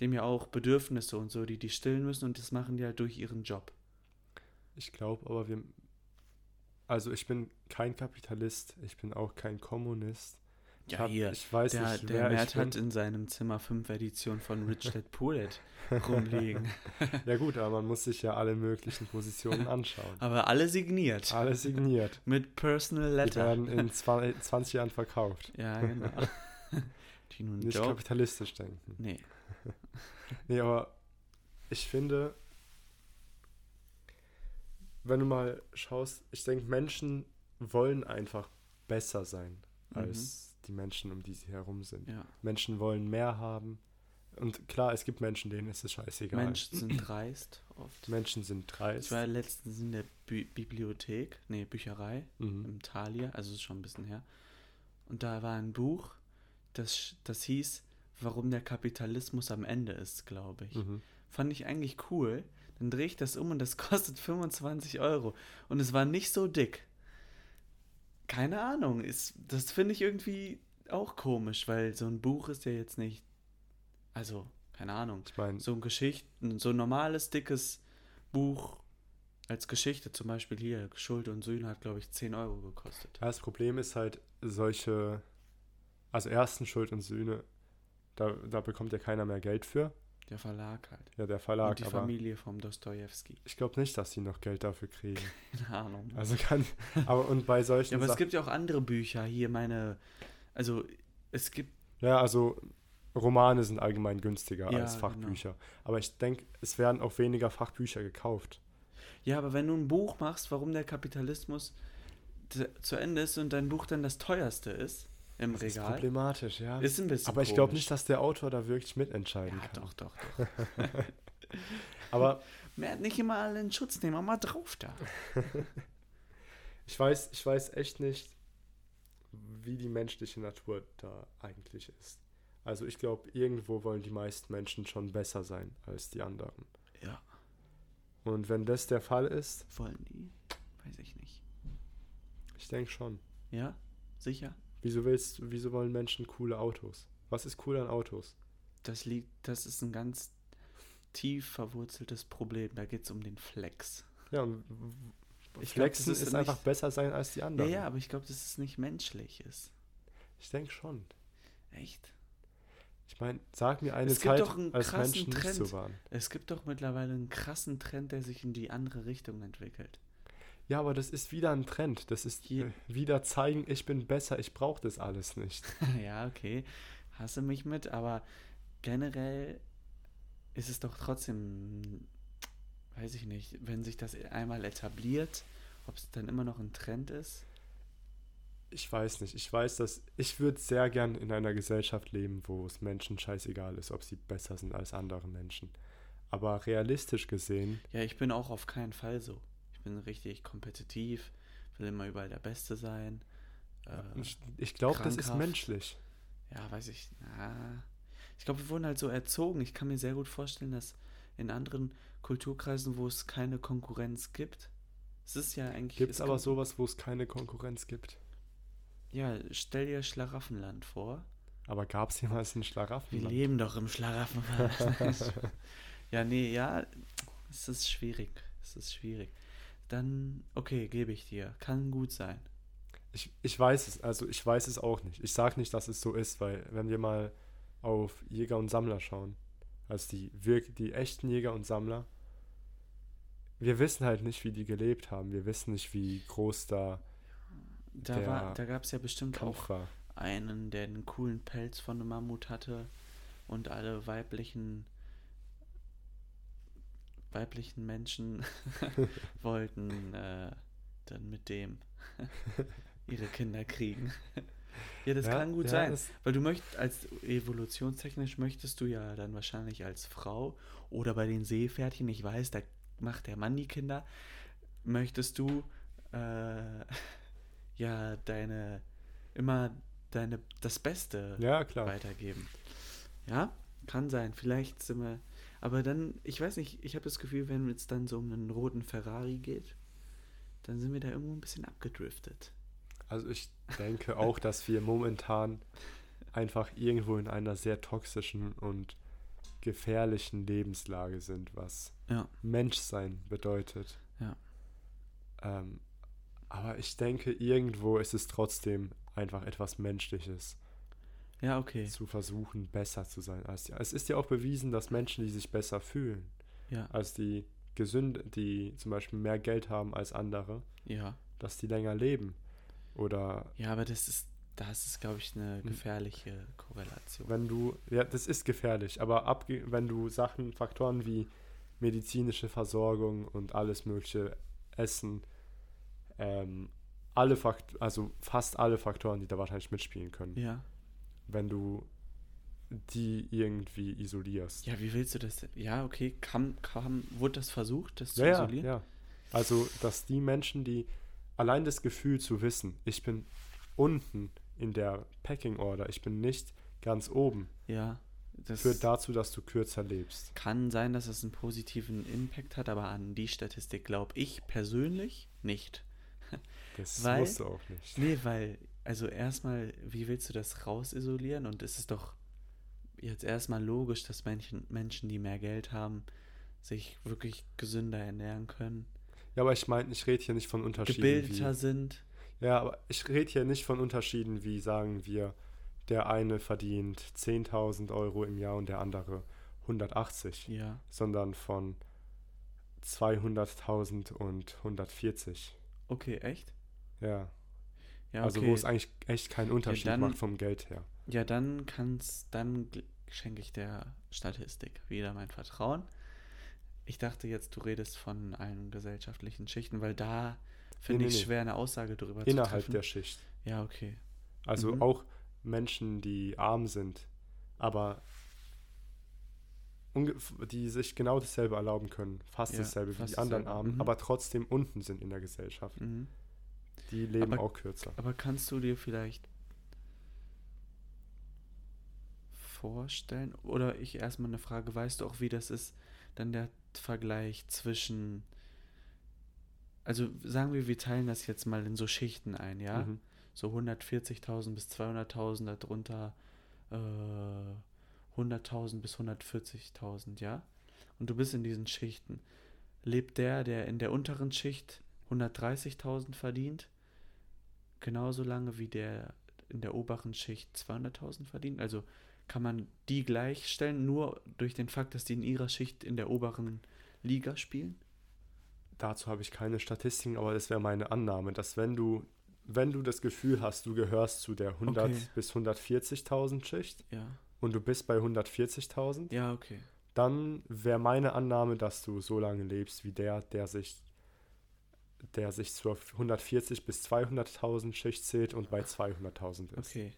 die haben ja auch Bedürfnisse und so, die die stillen müssen und das machen die halt durch ihren Job. Ich glaube aber, wir, also ich bin kein Kapitalist, ich bin auch kein Kommunist. Ja, hab- hier, ich weiß Der, nicht, der Mert hat in seinem Zimmer fünf Editionen von Rich Dad Poor Dad *laughs* rumliegen. Ja gut, aber man muss sich ja alle möglichen Positionen anschauen. Aber alle signiert. Alles signiert. Mit Personal Die Letter. werden in zwei- 20 Jahren verkauft. Ja, genau. *laughs* Die nun Nicht Job. kapitalistisch denken. Nee. *laughs* Nee, aber ich finde, wenn du mal schaust, ich denke, Menschen wollen einfach besser sein als die Menschen, um die sie herum sind. Ja. Menschen wollen mehr haben. Und klar, es gibt Menschen, denen ist es scheißegal. Menschen sind dreist oft. Menschen sind Ich dreist. war letztens in der Bü Bibliothek, nee, Bücherei Mhm. im Thalia, also ist schon ein bisschen her. Und da war ein Buch, das, das hieß, warum der Kapitalismus am Ende ist, glaube ich. Mhm. Fand ich eigentlich cool. Dann drehe ich das um und das *laughs* kostet 25 Euro. Und es war nicht so dick. Keine Ahnung, ist, das finde ich irgendwie auch komisch, weil so ein Buch ist ja jetzt nicht. Also, keine Ahnung. Ich meine, So ein Geschichten, so ein normales, dickes Buch als Geschichte, zum Beispiel hier, Schuld und Sühne, hat, glaube ich, 10 Euro gekostet. das Problem ist halt solche, also ersten Schuld und Sühne, da, da bekommt ja keiner mehr Geld für. Der Verlag halt. Ja, der Verlag, und die Familie vom Dostojewski. ich glaube nicht, dass sie noch Geld dafür kriegen. *laughs* Keine Ahnung. Also kann, aber und bei solchen ja, aber es Sachen, gibt ja auch andere Bücher. Hier meine, also es gibt, ja, also Romane sind allgemein günstiger Ja, als genau. Fachbücher. Aber ich denke, es werden auch weniger Fachbücher gekauft. ja, aber wenn du ein Buch machst, warum der Kapitalismus zu Ende ist und dein Buch dann das teuerste ist im Das ist Regal, problematisch, ja. ist ein bisschen aber ich glaube nicht, dass der Autor da wirklich mitentscheiden Ja, kann. doch, doch, doch. *laughs* Aber *laughs* hat nicht immer alle in Schutz nehmen, aber mal drauf da. *laughs* ich weiß, ich weiß echt nicht, wie die menschliche Natur da eigentlich ist. Also ich glaube, irgendwo wollen die meisten Menschen schon besser sein als die anderen. Ja. Und wenn das der Fall ist, Wollen die? Weiß ich nicht. ich denke schon. Ja? Sicher? Wieso willst wieso wollen Menschen coole Autos? Was ist cool an Autos? Das liegt, das ist ein ganz tief verwurzeltes Problem. Da geht es um den Flex. Ja, und Ich glaub, Flexen das ist ist, einfach besser sein als die Ja, anderen. ja, aber ich glaube, dass es nicht menschlich ist. Ich denke schon. Echt? Ich meine, sag mir eine Es gibt Zeit, doch einen als Menschen Trend. nicht so waren. Es gibt doch mittlerweile einen krassen Trend, der sich in die andere Richtung entwickelt. Ja, aber das ist wieder ein Trend. Das ist äh, wieder zeigen, ich bin besser, ich brauche das alles nicht. *laughs* ja, okay. Hasse mich mit, aber generell ist es doch trotzdem, weiß ich nicht, wenn sich das einmal etabliert, ob es dann immer noch ein Trend ist. Ich weiß nicht. Ich weiß, dass ich würde sehr gern in einer Gesellschaft leben, wo es Menschen scheißegal ist, ob sie besser sind als andere Menschen. Aber realistisch gesehen, Ja, ich bin auch auf keinen Fall so. Bin richtig kompetitiv, will immer überall der Beste sein. Äh, ich, glaube, das ist menschlich. Ja, weiß ich. Na, ich glaube, wir wurden halt so erzogen. Ich kann mir sehr gut vorstellen, dass in anderen Kulturkreisen, wo es keine Konkurrenz gibt, es ist ja eigentlich. Gibt es aber sowas, wo es keine Konkurrenz gibt? Ja, stell dir Schlaraffenland vor. Aber gab es jemals ein Wir Schlaraffenland? leben doch im Schlaraffenland. *laughs* ja, nee, ja, es ist schwierig. Es ist schwierig. Dann, okay, gebe ich dir. Kann gut sein. Ich, ich weiß es, also ich weiß es auch nicht. Ich sage nicht, dass es so ist, weil wenn wir mal auf Jäger und Sammler schauen, also die, wirk die echten Jäger und Sammler, wir wissen halt nicht, wie die gelebt haben. Wir wissen nicht, wie groß da Da, Der war, da gab es ja bestimmt auch Kampf war. einen, der einen coolen Pelz von einem Mammut hatte und alle weiblichen weiblichen Menschen *laughs* wollten äh, dann mit dem *laughs* ihre Kinder kriegen. ja, das Ja, kann gut ja, sein, weil du möchtest als evolutionstechnisch möchtest du ja dann wahrscheinlich als Frau oder bei den Seepferdchen, ich weiß, da macht der Mann die Kinder, möchtest du äh, *laughs* ja deine immer deine das Beste Ja, klar. weitergeben. Ja, kann sein. Vielleicht sind wir. Aber dann, ich weiß nicht, ich habe das Gefühl, wenn es dann so um einen roten Ferrari geht, dann sind wir da irgendwo ein bisschen abgedriftet. Also ich denke auch, dass wir momentan einfach irgendwo in einer sehr toxischen und gefährlichen Lebenslage sind, was Ja. Menschsein bedeutet. Ja. Ähm, aber ich denke, irgendwo ist es trotzdem einfach etwas Menschliches, Ja, okay. zu versuchen, besser zu sein als die. Es ist ja auch bewiesen, dass Menschen, die sich besser fühlen, Ja, als die gesund, die zum Beispiel mehr Geld haben als andere, ja. dass die länger leben. Oder Ja, aber das ist, das ist, glaube ich, eine Hm. gefährliche Korrelation. wenn du, ja, das ist gefährlich, aber abge wenn du Sachen, Faktoren wie medizinische Versorgung und alles mögliche Essen, ähm, alle Fakt also fast alle Faktoren, die da wahrscheinlich mitspielen können, Ja. Wenn du die irgendwie isolierst. Ja, wie willst du das? Ja, okay. Kam, kam, wurde das versucht, das zu ja, ja, isolieren? ja. Also, dass die Menschen, die allein das Gefühl zu wissen, ich bin unten in der Packing Order, ich bin nicht ganz oben, Ja. Das führt dazu, dass du kürzer lebst. kann sein, dass es einen positiven Impact hat, aber an die Statistik glaube ich persönlich nicht. Das Weil- musst du auch nicht. Nee, weil, also erstmal, wie willst du das rausisolieren? Und es ist doch jetzt erstmal logisch, dass Menschen, Menschen, die mehr Geld haben, sich wirklich gesünder ernähren können, Ja, aber ich meine, ich rede hier nicht von Unterschieden. gebildeter Wie, sind. ja, aber ich rede hier nicht von Unterschieden wie, sagen wir, der eine verdient 10.000 Euro im Jahr und der andere 180, Ja, sondern von 200.000 und 140. okay, echt? Ja, Ja, also okay. wo es eigentlich echt keinen Unterschied dann- macht vom Geld her. Ja, dann kann's, dann schenke ich der Statistik wieder mein Vertrauen. Ich dachte jetzt, du redest von allen gesellschaftlichen Schichten, weil da finde nee, ich es nee. schwer, eine Aussage darüber Innerhalb zu treffen. der Schicht. Ja, okay. Also Mhm. auch Menschen, die arm sind, aber die sich genau dasselbe erlauben können, fast Ja, dasselbe wie fast die anderen dasselbe. Armen, Mhm. aber trotzdem unten sind in der Gesellschaft. Mhm. Die leben Aber- auch kürzer. Aber kannst du dir vielleicht vorstellen. Oder ich erstmal eine Frage, weißt du auch, wie das ist, dann der Vergleich zwischen, also sagen wir, wir teilen das jetzt mal in so Schichten ein, ja? Mhm. So 140.000 bis 200.000, darunter äh, 100.000 bis 140.000, ja? Und du bist in diesen Schichten. Lebt der, der in der unteren Schicht 130.000 verdient, genauso lange wie der in der oberen Schicht 200.000 verdient? Also kann man die gleichstellen, nur durch den Fakt, dass die in ihrer Schicht in der oberen Liga spielen? Dazu habe ich keine Statistiken, aber das wäre meine Annahme, dass wenn du, wenn du das Gefühl hast, du gehörst zu der 100 Okay. bis 140.000 Schicht Ja. und du bist bei 140.000, Ja, okay. dann wäre meine Annahme, dass du so lange lebst wie der, der sich, der sich zur 140 bis 200.000 Schicht zählt und bei 200.000 ist. Okay.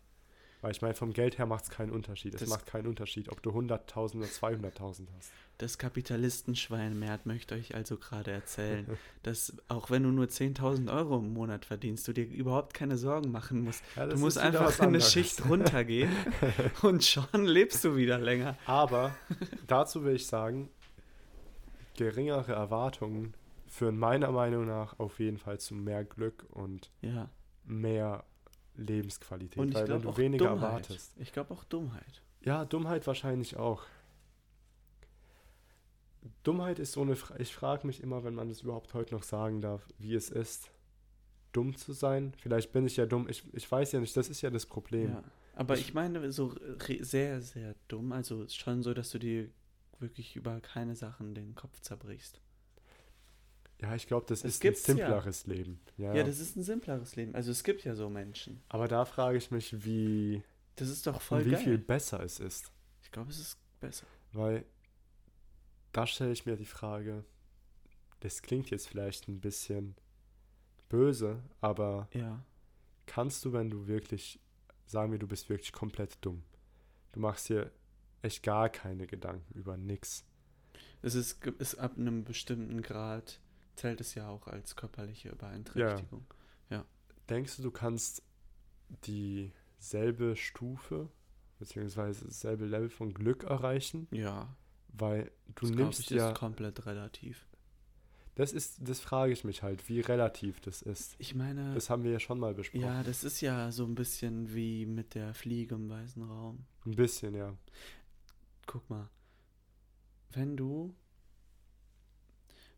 Weil ich meine, vom Geld her macht es keinen Unterschied. Es Das- macht keinen Unterschied, ob du 100.000 oder 200.000 hast. Das Kapitalistenschwein Mert möchte euch also gerade erzählen, *laughs* dass auch wenn du nur 10.000 Euro im Monat verdienst, du dir überhaupt keine Sorgen machen musst. Ja, Du musst einfach was eine. Schicht runtergehen *laughs* und schon lebst du wieder länger. Aber dazu will ich sagen, geringere Erwartungen führen meiner Meinung nach auf jeden Fall zu mehr Glück und Ja. mehr Lebensqualität. Und ich weil wenn du auch weniger Dummheit. erwartest. Ich glaube auch Dummheit. Ja, Dummheit wahrscheinlich auch. Dummheit ist so eine Frage. Ich frage mich immer, wenn man das überhaupt heute noch sagen darf, wie es ist, dumm zu sein. Vielleicht bin ich ja dumm. Ich, ich weiß ja nicht, das ist ja das Problem. Ja. Aber Ich- ich meine, so sehr, sehr dumm. Also schon so, dass du dir wirklich über keine Sachen den Kopf zerbrichst. Ja, ich glaube, das Das ist ein gibt's ja. simpleres Leben. Ja, Ja. das ist ein simpleres Leben. Also es gibt ja so Menschen. Aber da frage ich mich, wie, Das ist doch voll wie geil. viel besser es ist. Ich glaube, es ist besser. Weil da stelle ich mir die Frage, das klingt jetzt vielleicht ein bisschen böse, aber Ja. kannst du, wenn du wirklich, sagen wir, du bist wirklich komplett dumm, du machst dir echt gar keine Gedanken über nix. Es ist, ist ab einem bestimmten Grad zählt es ja auch als körperliche Beeinträchtigung. Denkst du, du kannst dieselbe Stufe beziehungsweise dasselbe Level von Glück erreichen? Ja. Weil du das nimmst ich, ja, ist komplett relativ. das ist, das frage ich mich halt, wie relativ das ist. Ich meine, Das haben wir ja schon mal besprochen. ja, das ist ja so ein bisschen wie mit der Fliege im weißen Raum. Ein bisschen, ja. Guck mal, wenn du,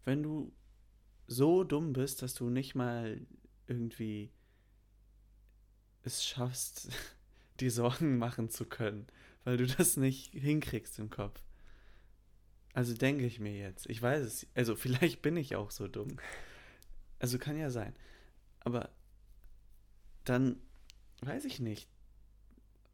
wenn du so dumm bist, dass du nicht mal irgendwie es schaffst, *laughs* dir Sorgen machen zu können, weil du das nicht hinkriegst im Kopf. Also denke ich mir jetzt. Ich weiß es. Also vielleicht bin ich auch so dumm. Also kann ja sein. Aber dann weiß ich nicht.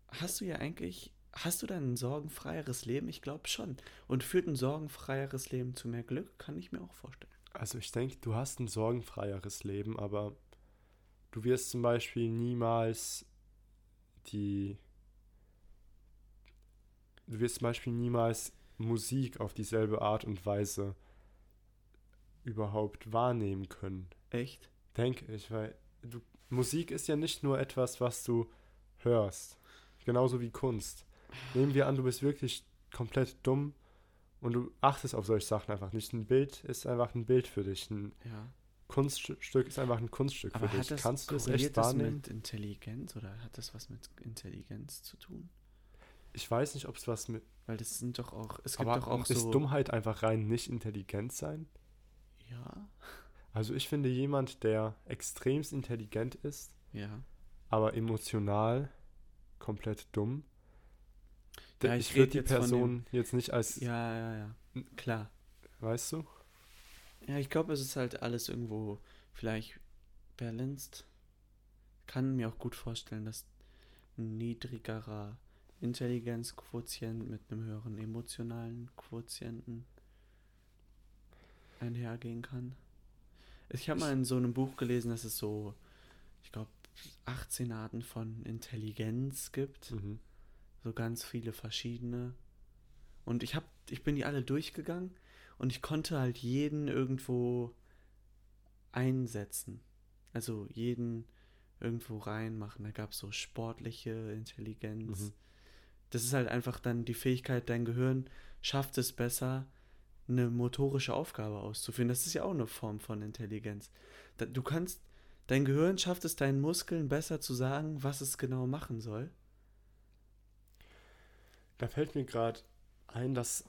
Hast du ja eigentlich, hast du dann ein sorgenfreieres Leben? Ich glaube schon. Und führt ein sorgenfreieres Leben zu mehr Glück? Kann ich mir auch vorstellen. Also ich denke, du hast ein sorgenfreieres Leben, aber du wirst zum Beispiel niemals die. Du wirst zum Beispiel niemals Musik auf dieselbe Art und Weise überhaupt wahrnehmen können. Echt? Denke ich, weil du, Musik ist ja nicht nur etwas, was du hörst. Genauso wie Kunst. Nehmen wir an, du bist wirklich komplett dumm und du achtest auf solche Sachen einfach nicht. Ein Bild ist einfach ein Bild für dich. Ein Ja. Kunststück ist einfach ein Kunststück Aber für dich. das, Kannst du es echt das wahrnehmen? mit Intelligenz oder hat das was mit Intelligenz zu tun? Ich weiß nicht, ob es was mit. Weil das sind doch auch, es gibt Aber doch auch ist so. Dummheit einfach rein nicht intelligent sein? Ja, Also ich finde jemand, der extremst intelligent ist, ja. aber emotional komplett dumm. Ja, ich ich würde die von dem- Person jetzt nicht als, Ja, ja, ja. Klar. weißt du? Ja, ich glaube, es ist halt alles irgendwo vielleicht balanced. Kann mir auch gut vorstellen, dass ein niedrigerer Intelligenzquotient mit einem höheren emotionalen Quotienten einhergehen kann. Ich habe mal in so einem Buch gelesen, dass es so, ich glaube, 18 Arten von Intelligenz gibt. Mhm. So ganz viele verschiedene. Und ich hab, ich bin die alle durchgegangen und ich konnte halt jeden irgendwo einsetzen. Also jeden irgendwo reinmachen. Da gab es so sportliche Intelligenz, Mhm. Das ist halt einfach dann die Fähigkeit, dein Gehirn schafft es besser, eine motorische Aufgabe auszuführen. Das ist ja auch eine Form von Intelligenz. Du kannst, dein Gehirn schafft es deinen Muskeln besser zu sagen, was es genau machen soll. Da fällt mir gerade ein, dass,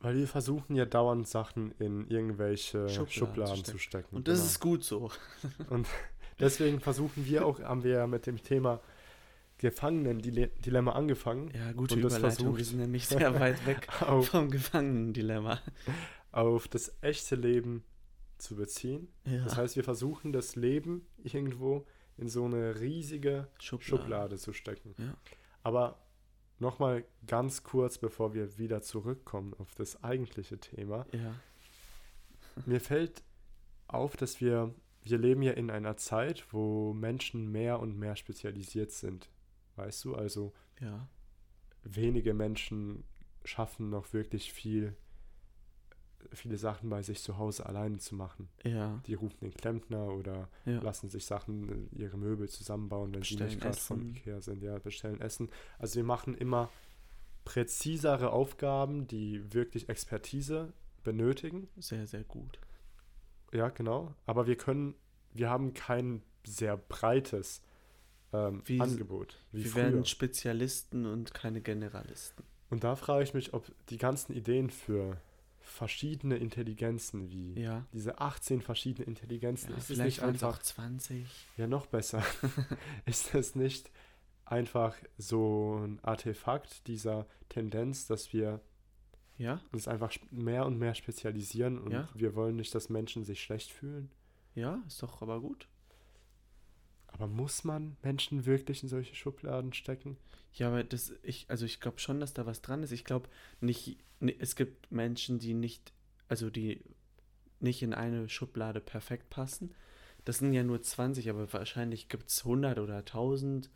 weil wir versuchen ja dauernd Sachen in irgendwelche Schubladen, Schubladen zu, stecken. zu, stecken. Und das genau. ist gut so. Und deswegen versuchen wir auch, haben wir ja mit dem Thema Gefangenen-Dilemma angefangen. Ja, gute und Überleitung. Versucht, wir sind nämlich sehr weit weg *laughs* auf, vom Gefangenen-Dilemma. Auf das echte Leben zu beziehen. Ja. Das heißt, wir versuchen das Leben irgendwo in so eine riesige Schublade, Schublade zu stecken. Ja. Aber nochmal ganz kurz, bevor wir wieder zurückkommen auf das eigentliche Thema. Ja. Mir fällt auf, dass wir, wir leben ja in einer Zeit, wo Menschen mehr und mehr spezialisiert sind. Weißt du, also ja. wenige Menschen schaffen noch wirklich viel, viele Sachen bei sich zu Hause alleine zu machen. Ja. Die rufen den Klempner oder ja. lassen sich Sachen, ihre Möbel zusammenbauen, wenn bestellen sie nicht gerade von Ikea sind. Ja, bestellen Essen. Also wir machen immer präzisere Aufgaben, die wirklich Expertise benötigen. Sehr, sehr gut. Ja, genau. Aber wir können, wir haben kein sehr breites ähm, wie, Angebot. Wie wir früher. werden Spezialisten und keine Generalisten. Und da frage ich mich, ob die ganzen Ideen für verschiedene Intelligenzen wie ja. diese 18 verschiedene Intelligenzen, ja, ist es nicht einfach 20? Ja, noch besser. *laughs* ist es nicht einfach so ein Artefakt dieser Tendenz, dass wir ja? uns einfach mehr und mehr spezialisieren und ja? wir wollen nicht, dass Menschen sich schlecht fühlen? Ja, ist doch aber gut. Aber muss man Menschen wirklich in solche Schubladen stecken? Ja, aber das, ich, also ich glaube schon, dass da was dran ist. Ich glaube nicht, es gibt Menschen, die nicht, also die nicht in eine Schublade perfekt passen. Das sind ja nur 20, aber wahrscheinlich gibt es 100 oder 1000.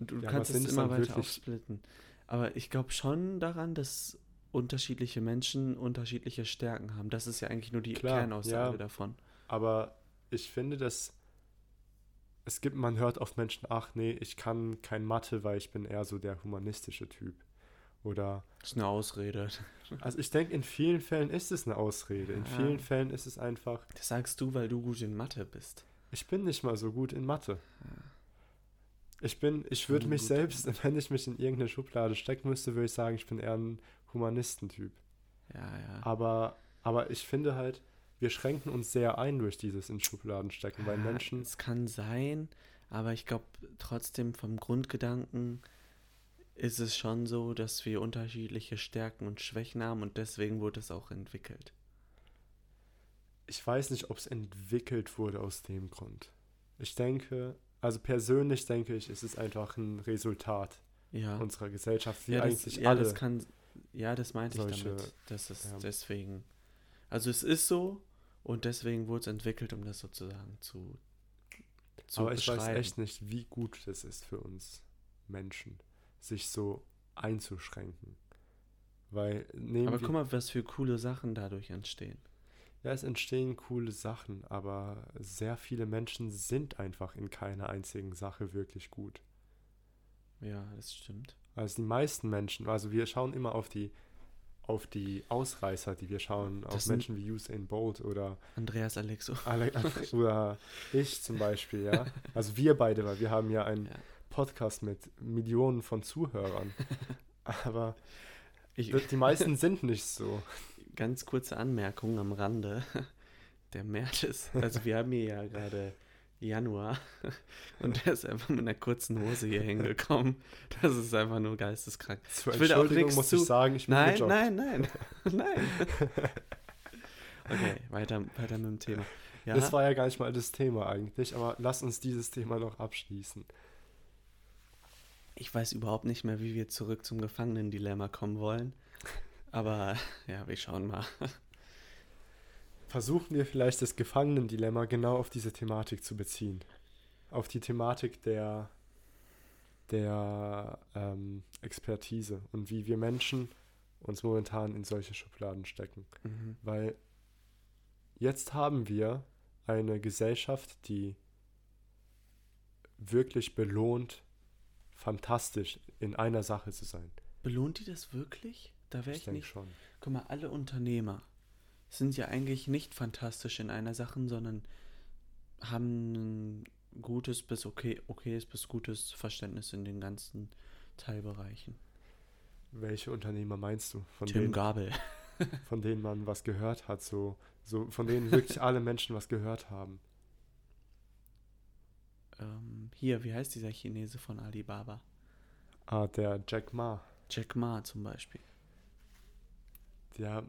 Du ja, kannst es immer weiter aufsplitten. Aber ich glaube schon daran, dass unterschiedliche Menschen unterschiedliche Stärken haben. Das ist ja eigentlich nur die Klar, Kernaussage ja, davon. Aber ich finde, dass es gibt, man hört oft Menschen, ach nee, ich kann kein Mathe, weil ich bin eher so der humanistische Typ. Oder. Das ist eine Ausrede. *laughs* Also ich denke, in vielen Fällen ist es eine Ausrede. In ja. vielen Fällen ist es einfach. Das sagst du, weil du gut in Mathe bist. Ich bin nicht mal so gut in Mathe. Ich bin, ich würde mich selbst, *laughs* wenn ich mich in irgendeine Schublade stecken müsste, würde ich sagen, ich bin eher ein Humanistentyp. Ja, ja. Aber, aber ich finde halt, wir schränken uns sehr ein durch dieses in Schubladen stecken, weil Menschen. Es kann sein, aber ich glaube trotzdem vom Grundgedanken ist es schon so, dass wir unterschiedliche Stärken und Schwächen haben und deswegen wurde es auch entwickelt. Ich weiß nicht, ob es entwickelt wurde aus dem Grund. Ich denke, also persönlich denke ich, es ist einfach ein Resultat ja. unserer Gesellschaft, wie ja, eigentlich ja, alle. Das kann, ja, das meinte ich damit. Das ist ja. deswegen also es ist so und deswegen wurde es entwickelt, um das sozusagen zu, zu Aber ich weiß echt nicht, wie gut es ist für uns Menschen, sich so einzuschränken. Weil nehmen Aber guck mal, was für coole Sachen dadurch entstehen. Ja, es entstehen coole Sachen, aber sehr viele Menschen sind einfach in keiner einzigen Sache wirklich gut. Ja, das stimmt. Also die meisten Menschen, also wir schauen immer auf die auf die Ausreißer, die wir schauen, das auf Menschen wie Usain Bolt oder Andreas Alexo. Ale oder *laughs* ich zum Beispiel, ja. Also wir beide, weil wir haben ja einen ja. Podcast mit Millionen von Zuhörern. *laughs* Aber ich, die meisten sind nicht so. Ganz kurze Anmerkung am Rande. Der März ist, also wir haben hier ja gerade Januar *laughs* und der ist einfach mit einer kurzen Hose hier hingekommen. Das ist einfach nur geisteskrank. Zur ich will auch nichts muss zu... ich sagen, ich bin Nein, gejoggt. nein, *laughs* nein, nein. Okay, weiter, weiter mit dem Thema. Ja? Das war ja gar nicht mal das Thema eigentlich, aber lass uns dieses Thema noch abschließen. Ich weiß überhaupt nicht mehr, wie wir zurück zum Gefangenen-Dilemma kommen wollen. Aber *laughs* ja, wir schauen mal versuchen wir vielleicht das Gefangenendilemma genau auf diese Thematik zu beziehen. Auf die Thematik der, der ähm, Expertise und wie wir Menschen uns momentan in solche Schubladen stecken. Mhm. Weil jetzt haben wir eine Gesellschaft, die wirklich belohnt fantastisch in einer Sache zu sein. Belohnt die das wirklich? Da wäre ich, denke nicht. schon. Guck mal, alle Unternehmer sind ja eigentlich nicht fantastisch in einer Sache, sondern haben ein gutes bis okay, okayes bis gutes Verständnis in den ganzen Teilbereichen. Welche Unternehmer meinst du? Von Tim denen, Gabel. von denen man was gehört hat, so, so von denen wirklich *laughs* alle Menschen was gehört haben. Ähm, hier, wie heißt dieser Chinese von Alibaba? Ah, der Jack Ma. Jack Ma zum Beispiel. Der,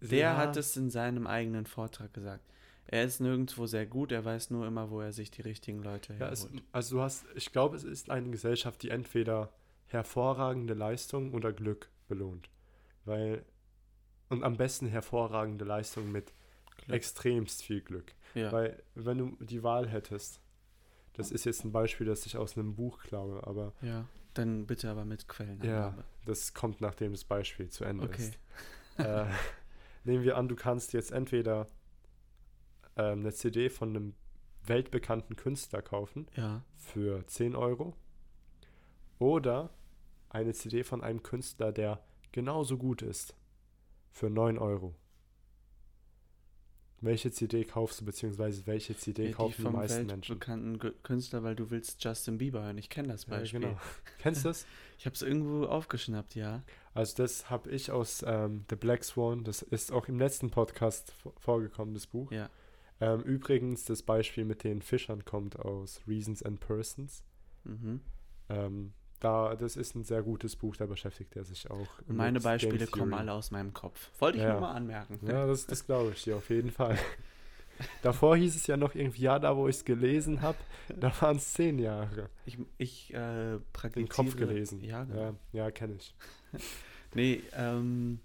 Der hat es in seinem eigenen Vortrag gesagt. Er ist nirgendwo sehr gut, er weiß nur immer, wo er sich die richtigen Leute Ja, es, herholt. also du hast, ich glaube, es ist eine Gesellschaft, die entweder hervorragende Leistung oder Glück belohnt. Weil, und am besten hervorragende Leistung mit Glück. extremst viel Glück. ja. Weil, wenn du die Wahl hättest, das ist jetzt ein Beispiel, das ich aus einem Buch klaue, aber ja, dann bitte aber mit Quellenangabe. Ja. das kommt, nachdem das Beispiel zu Ende Okay. ist. Äh, *laughs* nehmen wir an, du kannst jetzt entweder ähm, eine CD von einem weltbekannten Künstler kaufen Ja, für 10 Euro oder eine CD von einem Künstler, der genauso gut ist, für 9 Euro. Welche CD kaufst du, beziehungsweise welche CD Ja, die kaufen die vom meisten Menschen? weltbekannten Ge- Künstler, weil du willst Justin Bieber hören. Ich kenne das Ja, Beispiel. genau. *laughs* Kennst du das? Ich habe es irgendwo aufgeschnappt, ja. Also das habe ich aus ähm, The Black Swan, das ist auch im letzten Podcast vor- vorgekommen, das Buch. Ja. Ähm, übrigens, das Beispiel mit den Fischern kommt aus Reasons and Persons. Mhm. Ähm, da, das ist ein sehr gutes Buch, da beschäftigt er sich auch. Meine mit Game Beispiele kommen Theory. alle aus meinem Kopf. Wollte ich Ja. nur mal anmerken. Ja, das, das glaube ich dir auf jeden Fall. Davor hieß es ja noch irgendwie, ja, da wo ich es gelesen habe, da waren es zehn Jahre. Ich, ich äh, praktiziere... Den Kopf gelesen. Ja, genau. ja, ja kenne ich. *laughs* Nee, ähm...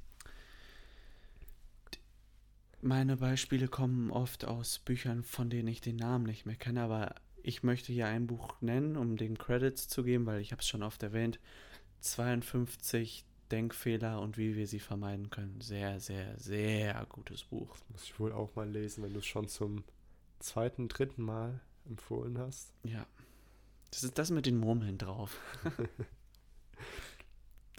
Meine Beispiele kommen oft aus Büchern, von denen ich den Namen nicht mehr kenne, aber ich möchte hier ein Buch nennen, um den Credits zu geben, weil ich habe es schon oft erwähnt. 52 Denkfehler und wie wir sie vermeiden können. Sehr, sehr, sehr gutes Buch. Muss ich wohl auch mal lesen, wenn du es schon zum zweiten, dritten Mal empfohlen hast. Ja. Das ist das mit den Murmeln drauf. *laughs*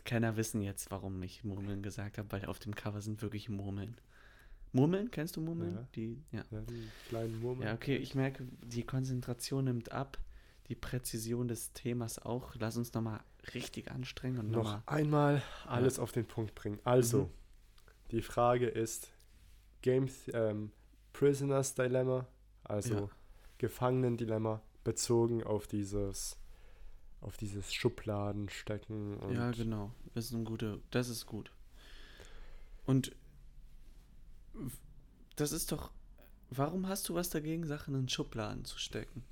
Keiner wissen jetzt, warum ich Murmeln gesagt habe, weil auf dem Cover sind wirklich Murmeln. Murmeln? Kennst du Murmeln? Ja. Die, ja. Ja, die kleinen Murmeln. Ja, okay, ich merke, die Konzentration nimmt ab, die Präzision des Themas auch. Lass uns nochmal richtig anstrengen und Noch nochmal. einmal alles auf den Punkt bringen. Also, Mhm. die Frage ist Game ähm, Prisoners Dilemma, also Ja. Gefangenendilemma, bezogen auf dieses auf dieses Schubladenstecken und Ja, genau. Das ist ein guter, das ist gut. Und das ist doch. Warum hast du was dagegen, Sachen in Schubladen zu stecken?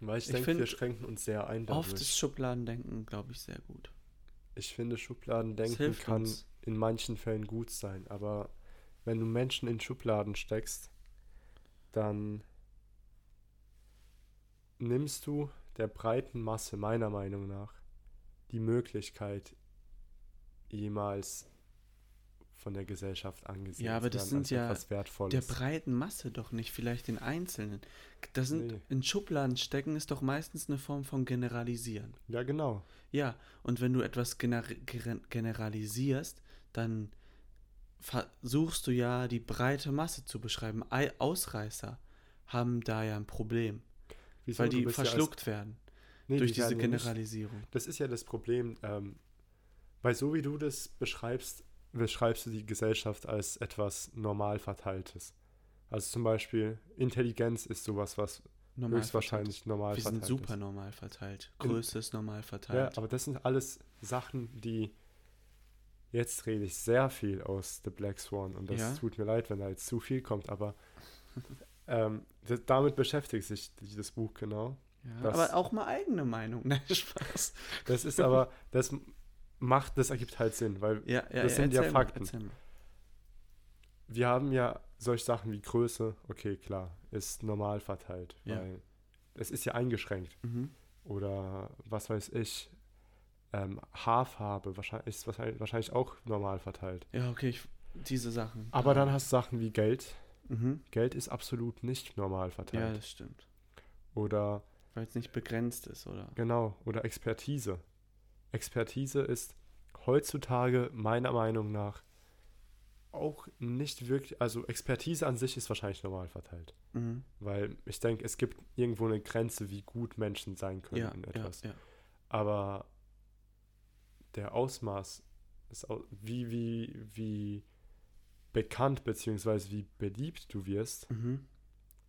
weil ich Ich denke, wir schränken uns sehr ein dadurch. Oft ist Schubladendenken, glaube ich, sehr gut. Ich finde, Schubladendenken kann uns. in manchen Fällen gut sein, aber wenn du Menschen in Schubladen steckst, dann nimmst du der breiten Masse meiner Meinung nach die Möglichkeit, jemals von der Gesellschaft angesehen Ja, aber das sind ja Der breiten Masse doch nicht, vielleicht den Einzelnen. Das sind Nee. in Schubladen stecken ist doch meistens eine Form von Generalisieren. ja, genau. Ja, und wenn du etwas gener generalisierst, dann versuchst du ja die breite Masse zu beschreiben. Ei- Ausreißer haben da ja ein Problem, Wieso? weil die bist ja verschluckt werden Nee, durch die diese ja nicht- Generalisierung. Das ist ja das Problem, ähm, weil so wie du das beschreibst, beschreibst du die Gesellschaft als etwas normal verteiltes. Also zum Beispiel Intelligenz ist sowas, was Normal höchstwahrscheinlich normal verteilt. Wir sind verteilt super ist. normal verteilt. Größe ist normal Ja, verteilt. aber das sind alles Sachen, die jetzt rede ich sehr viel aus The Black Swan und das Ja. tut mir leid, wenn da jetzt zu viel kommt, aber *laughs* ähm, das, damit beschäftigt sich das Buch genau. Ja, das- aber auch mal eigene Meinung. *laughs* Nein, Spaß. Das ist aber, das macht, das ergibt halt Sinn, weil Ja, ja, Das sind ja erzähl mal, Fakten. wir haben ja solche Sachen wie Größe, okay, klar, ist normal verteilt, Ja. weil es ist ja eingeschränkt. Mhm. Oder was weiß ich, ähm, Haarfarbe wahrscheinlich, ist wahrscheinlich, wahrscheinlich auch normal verteilt. Ja, okay, ich, diese Sachen. Aber dann hast du Sachen wie Geld. Mhm. Geld ist absolut nicht normal Ja, verteilt. das stimmt. Oder Weil es nicht begrenzt ist, oder? Genau, oder Expertise. Expertise ist heutzutage meiner Meinung nach auch nicht wirklich, also Expertise an sich ist wahrscheinlich normal verteilt. Mhm. Weil ich denke, es gibt irgendwo eine Grenze, wie gut Menschen sein können Ja, in ja, etwas. ja. Aber der Ausmaß, ist, wie, wie, wie bekannt bzw. wie beliebt du wirst, Mhm.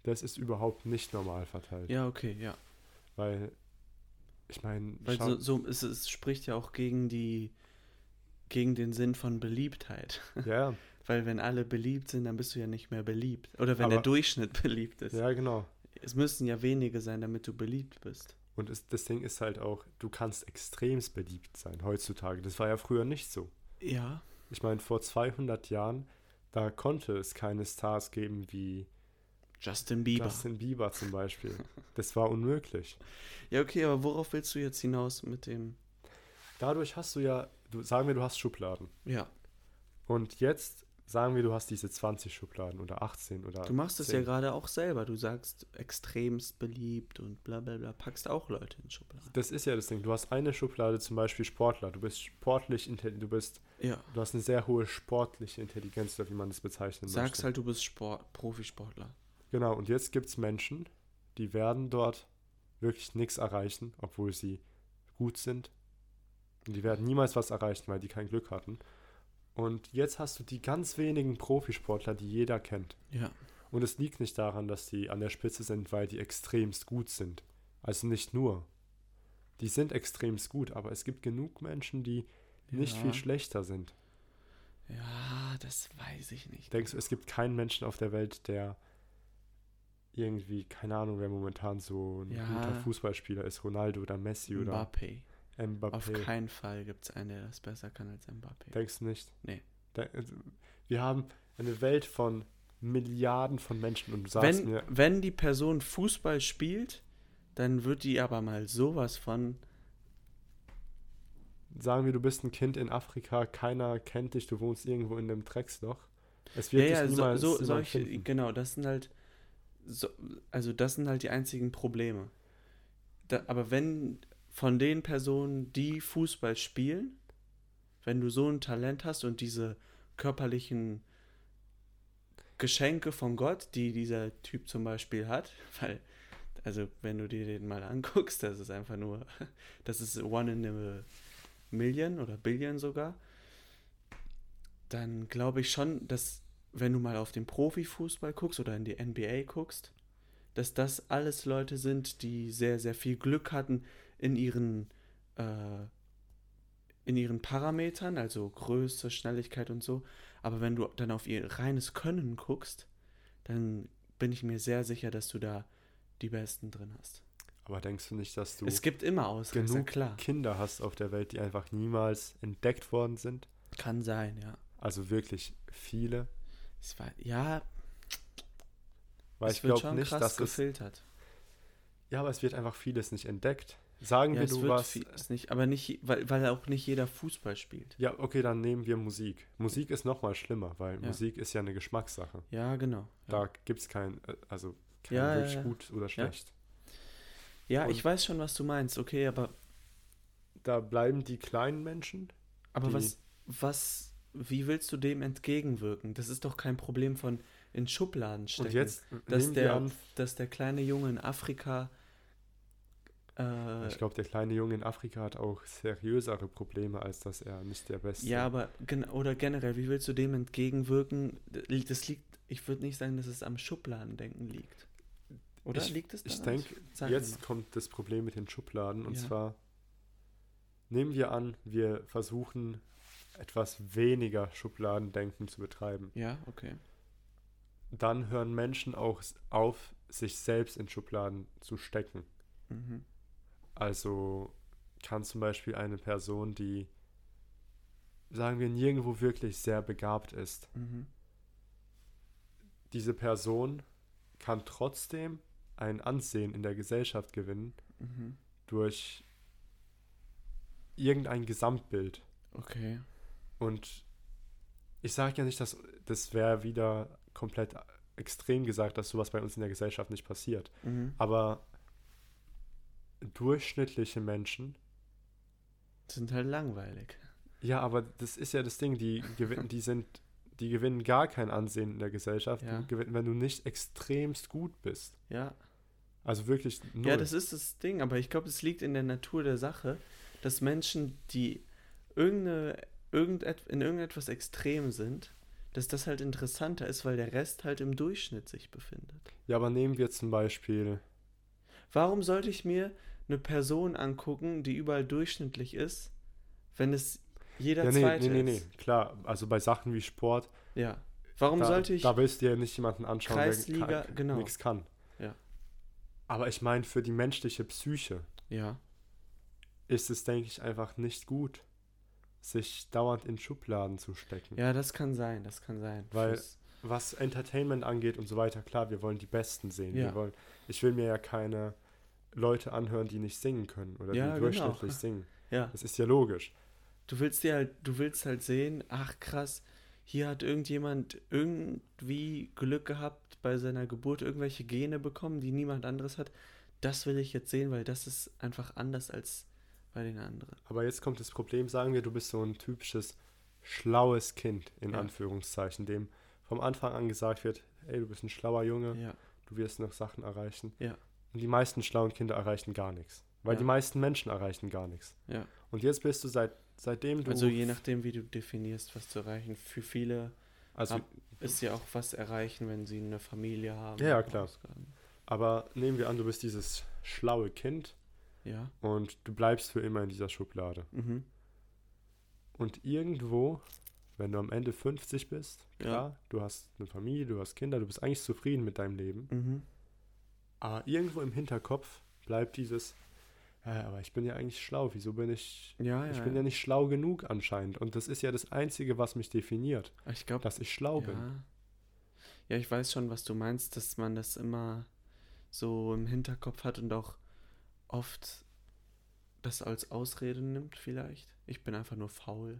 das ist überhaupt nicht normal verteilt. Ja, okay, ja. Weil, ich meine, Weil so, so es, es spricht ja auch gegen die gegen den Sinn von Beliebtheit. *laughs* ja, Weil wenn alle beliebt sind, dann bist du ja nicht mehr beliebt. Oder wenn Aber- der Durchschnitt *laughs* beliebt ist. ja, genau. Es müssen ja wenige sein, damit du beliebt bist. Und es, das Ding ist halt auch, du kannst extremst beliebt sein heutzutage. Das war ja früher nicht so. Ja. Ich meine, vor 200 Jahren, da konnte es keine Stars geben wie Justin Bieber. Justin Bieber zum Beispiel. Das war unmöglich. *laughs* Ja, okay, aber worauf willst du jetzt hinaus mit dem. Dadurch hast du ja, du, sagen wir, du hast Schubladen. Ja. Und jetzt sagen wir, du hast diese 20 Schubladen oder 18 oder. Du machst es 10. ja gerade auch selber. Du sagst extremst beliebt und bla bla bla. Packst auch Leute in Schubladen. Das ist ja das Ding. Du hast eine Schublade, zum Beispiel Sportler. Du bist sportlich intelligent, du bist, Ja. du hast eine sehr hohe sportliche Intelligenz, oder wie man das bezeichnen Sagst möchte. halt, du bist Sport, Profisportler. Genau, und jetzt gibt es Menschen, die werden dort wirklich nichts erreichen, obwohl sie gut sind. Und die werden niemals was erreichen, weil die kein Glück hatten. Und jetzt hast du die ganz wenigen Profisportler, die jeder kennt. Ja. Und es liegt nicht daran, dass die an der Spitze sind, weil die extremst gut sind. Also nicht nur. Die sind extremst gut, aber es gibt genug Menschen, die nicht Ja. viel schlechter sind. Ja, das weiß ich nicht. Denkst du, es gibt keinen Menschen auf der Welt, der irgendwie, keine Ahnung, wer momentan so ein Ja. guter Fußballspieler ist, Ronaldo oder Messi oder Mbappé. Auf Mbappé. keinen Fall gibt es einen, der das besser kann als Mbappé. Denkst du nicht? Nee. Also, wir haben eine Welt von Milliarden von Menschen und du sagst Wenn, mir, wenn die Person Fußball spielt, dann wird die aber mal sowas von. sagen wir, du bist ein Kind in Afrika, keiner kennt dich, du wohnst irgendwo in einem Drecksloch. Es Ja, wird ja, dich so, niemals so, jemand solche, genau, das sind halt. So, also, das sind halt die einzigen Probleme. Da, aber wenn von den Personen, die Fußball spielen, wenn du so ein Talent hast und diese körperlichen Geschenke von Gott, die dieser Typ zum Beispiel hat, *laughs* weil, also wenn du dir den mal anguckst, das ist einfach nur, *laughs* das ist one in a million oder billion sogar, dann glaube ich schon, dass wenn du mal auf den Profifußball guckst oder in die NBA guckst, dass das alles Leute sind, die sehr, sehr viel Glück hatten in ihren, äh, in ihren Parametern, also Größe, Schnelligkeit und so. Aber wenn du dann auf ihr reines Können guckst, dann bin ich mir sehr sicher, dass du da die Besten drin hast. Aber denkst du nicht, dass du es gibt immer Ausreißer, genug klar. Kinder hast auf der Welt, die einfach niemals entdeckt worden sind? Kann sein, ja. Also wirklich viele. Es war, ja, Weil es ich glaube nicht, dass es. gefiltert. Ja, aber es wird einfach vieles nicht entdeckt. Sagen Ja, wir, es du warst. nicht, aber nicht, weil, weil auch nicht jeder Fußball spielt. Ja, okay, dann nehmen wir Musik. Musik ist nochmal schlimmer, weil Ja. Musik ist ja eine Geschmackssache. Ja, genau. Ja, Da gibt es kein, äh, also kein Ja, wirklich gut oder schlecht. ja und- ich weiß schon, was du meinst. Okay, aber, Da bleiben die kleinen Menschen. aber was, was, wie willst du dem entgegenwirken? Das ist doch kein Problem von in Schubladen stecken. Und jetzt dass der, dass der kleine Junge in Afrika äh, ich glaube, der kleine Junge in Afrika hat auch seriösere Probleme, als dass er nicht der Beste Ja, aber gen oder generell, wie willst du dem entgegenwirken? Das liegt, ich würde nicht sagen, dass es am Schubladendenken liegt. Oder Ich- liegt es Ich daran? denke, Sag mir jetzt kommt das Problem mit den Schubladen. Und Ja. zwar nehmen wir an, wir versuchen etwas weniger Schubladendenken zu betreiben. Ja, okay. Dann hören Menschen auch auf, sich selbst in Schubladen zu stecken. Mhm. Also kann zum Beispiel eine Person, die, sagen wir, nirgendwo wirklich sehr begabt ist, Mhm. diese Person kann trotzdem ein Ansehen in der Gesellschaft gewinnen Mhm. durch irgendein Gesamtbild. Okay. Und ich sage ja nicht, dass das wäre wieder komplett extrem gesagt, dass sowas bei uns in der Gesellschaft nicht passiert. Mhm. Aber durchschnittliche Menschen. Sind halt langweilig. Ja, aber das ist ja das Ding, die gewinnen, die sind, die gewinnen gar kein Ansehen in der Gesellschaft, Ja. gewinnen, wenn du nicht extremst gut bist. Ja. Also wirklich null. Ja, das ist das Ding, aber ich glaube, es liegt in der Natur der Sache, dass Menschen, die irgendeine, irgendet, in irgendetwas extrem sind, dass das halt interessanter ist, weil der Rest halt im Durchschnitt sich befindet. ja, aber nehmen wir zum Beispiel, Warum sollte ich mir eine Person angucken, die überall durchschnittlich ist, wenn es jeder ja, nee, zweite nee, nee, nee, ist? klar, also bei Sachen wie Sport, Ja. Warum da, sollte ich da willst du ja nicht jemanden anschauen, Kreisliga- der ka- genau. nichts kann. Ja. Aber ich meine, für die menschliche Psyche Ja. ist es, denke ich, einfach nicht gut, sich dauernd in Schubladen zu stecken. Ja, das kann sein, das kann sein. Weil- Fürs- was Entertainment angeht und so weiter, klar, wir wollen die Besten sehen. Ja. Wir wollen, ich will mir ja keine Leute anhören, die nicht singen können oder Ja, die genau. durchschnittlich singen. ja. Das ist ja logisch. Du willst dir halt, du willst halt sehen, ach krass, hier hat irgendjemand irgendwie Glück gehabt bei seiner Geburt, irgendwelche Gene bekommen, die niemand anderes hat. Das will ich jetzt sehen, weil das ist einfach anders als bei den anderen. Aber jetzt kommt das Problem, sagen wir, du bist so ein typisches schlaues Kind, in Ja. Anführungszeichen, dem vom Anfang an gesagt wird, ey, du bist ein schlauer Junge, Ja, du wirst noch Sachen erreichen. Ja. Und die meisten schlauen Kinder erreichen gar nichts. Weil die meisten Menschen erreichen gar nichts. Und jetzt bist du seit, seitdem du. Also je nachdem, wie du definierst, was zu erreichen. Für viele also, ab- ist ja auch was erreichen, wenn sie eine Familie haben. Ja, ja, klar. Ausgaben. aber nehmen wir an, du bist dieses schlaue Kind Ja. und du bleibst für immer in dieser Schublade. Mhm. Und irgendwo, wenn du am Ende 50 bist, Ja. klar, du hast eine Familie, du hast Kinder, du bist eigentlich zufrieden mit deinem Leben, Mhm. aber irgendwo im Hinterkopf bleibt dieses, ja, aber ich bin ja eigentlich schlau, wieso bin ich, Ja, ja. ich bin ja nicht schlau genug anscheinend. Und das ist ja das Einzige, was mich definiert, Ich glaube, dass ich schlau bin. Ja. ja, ich weiß schon, was du meinst, dass man das immer so im Hinterkopf hat und auch oft das als Ausrede nimmt, vielleicht. Ich bin einfach nur faul.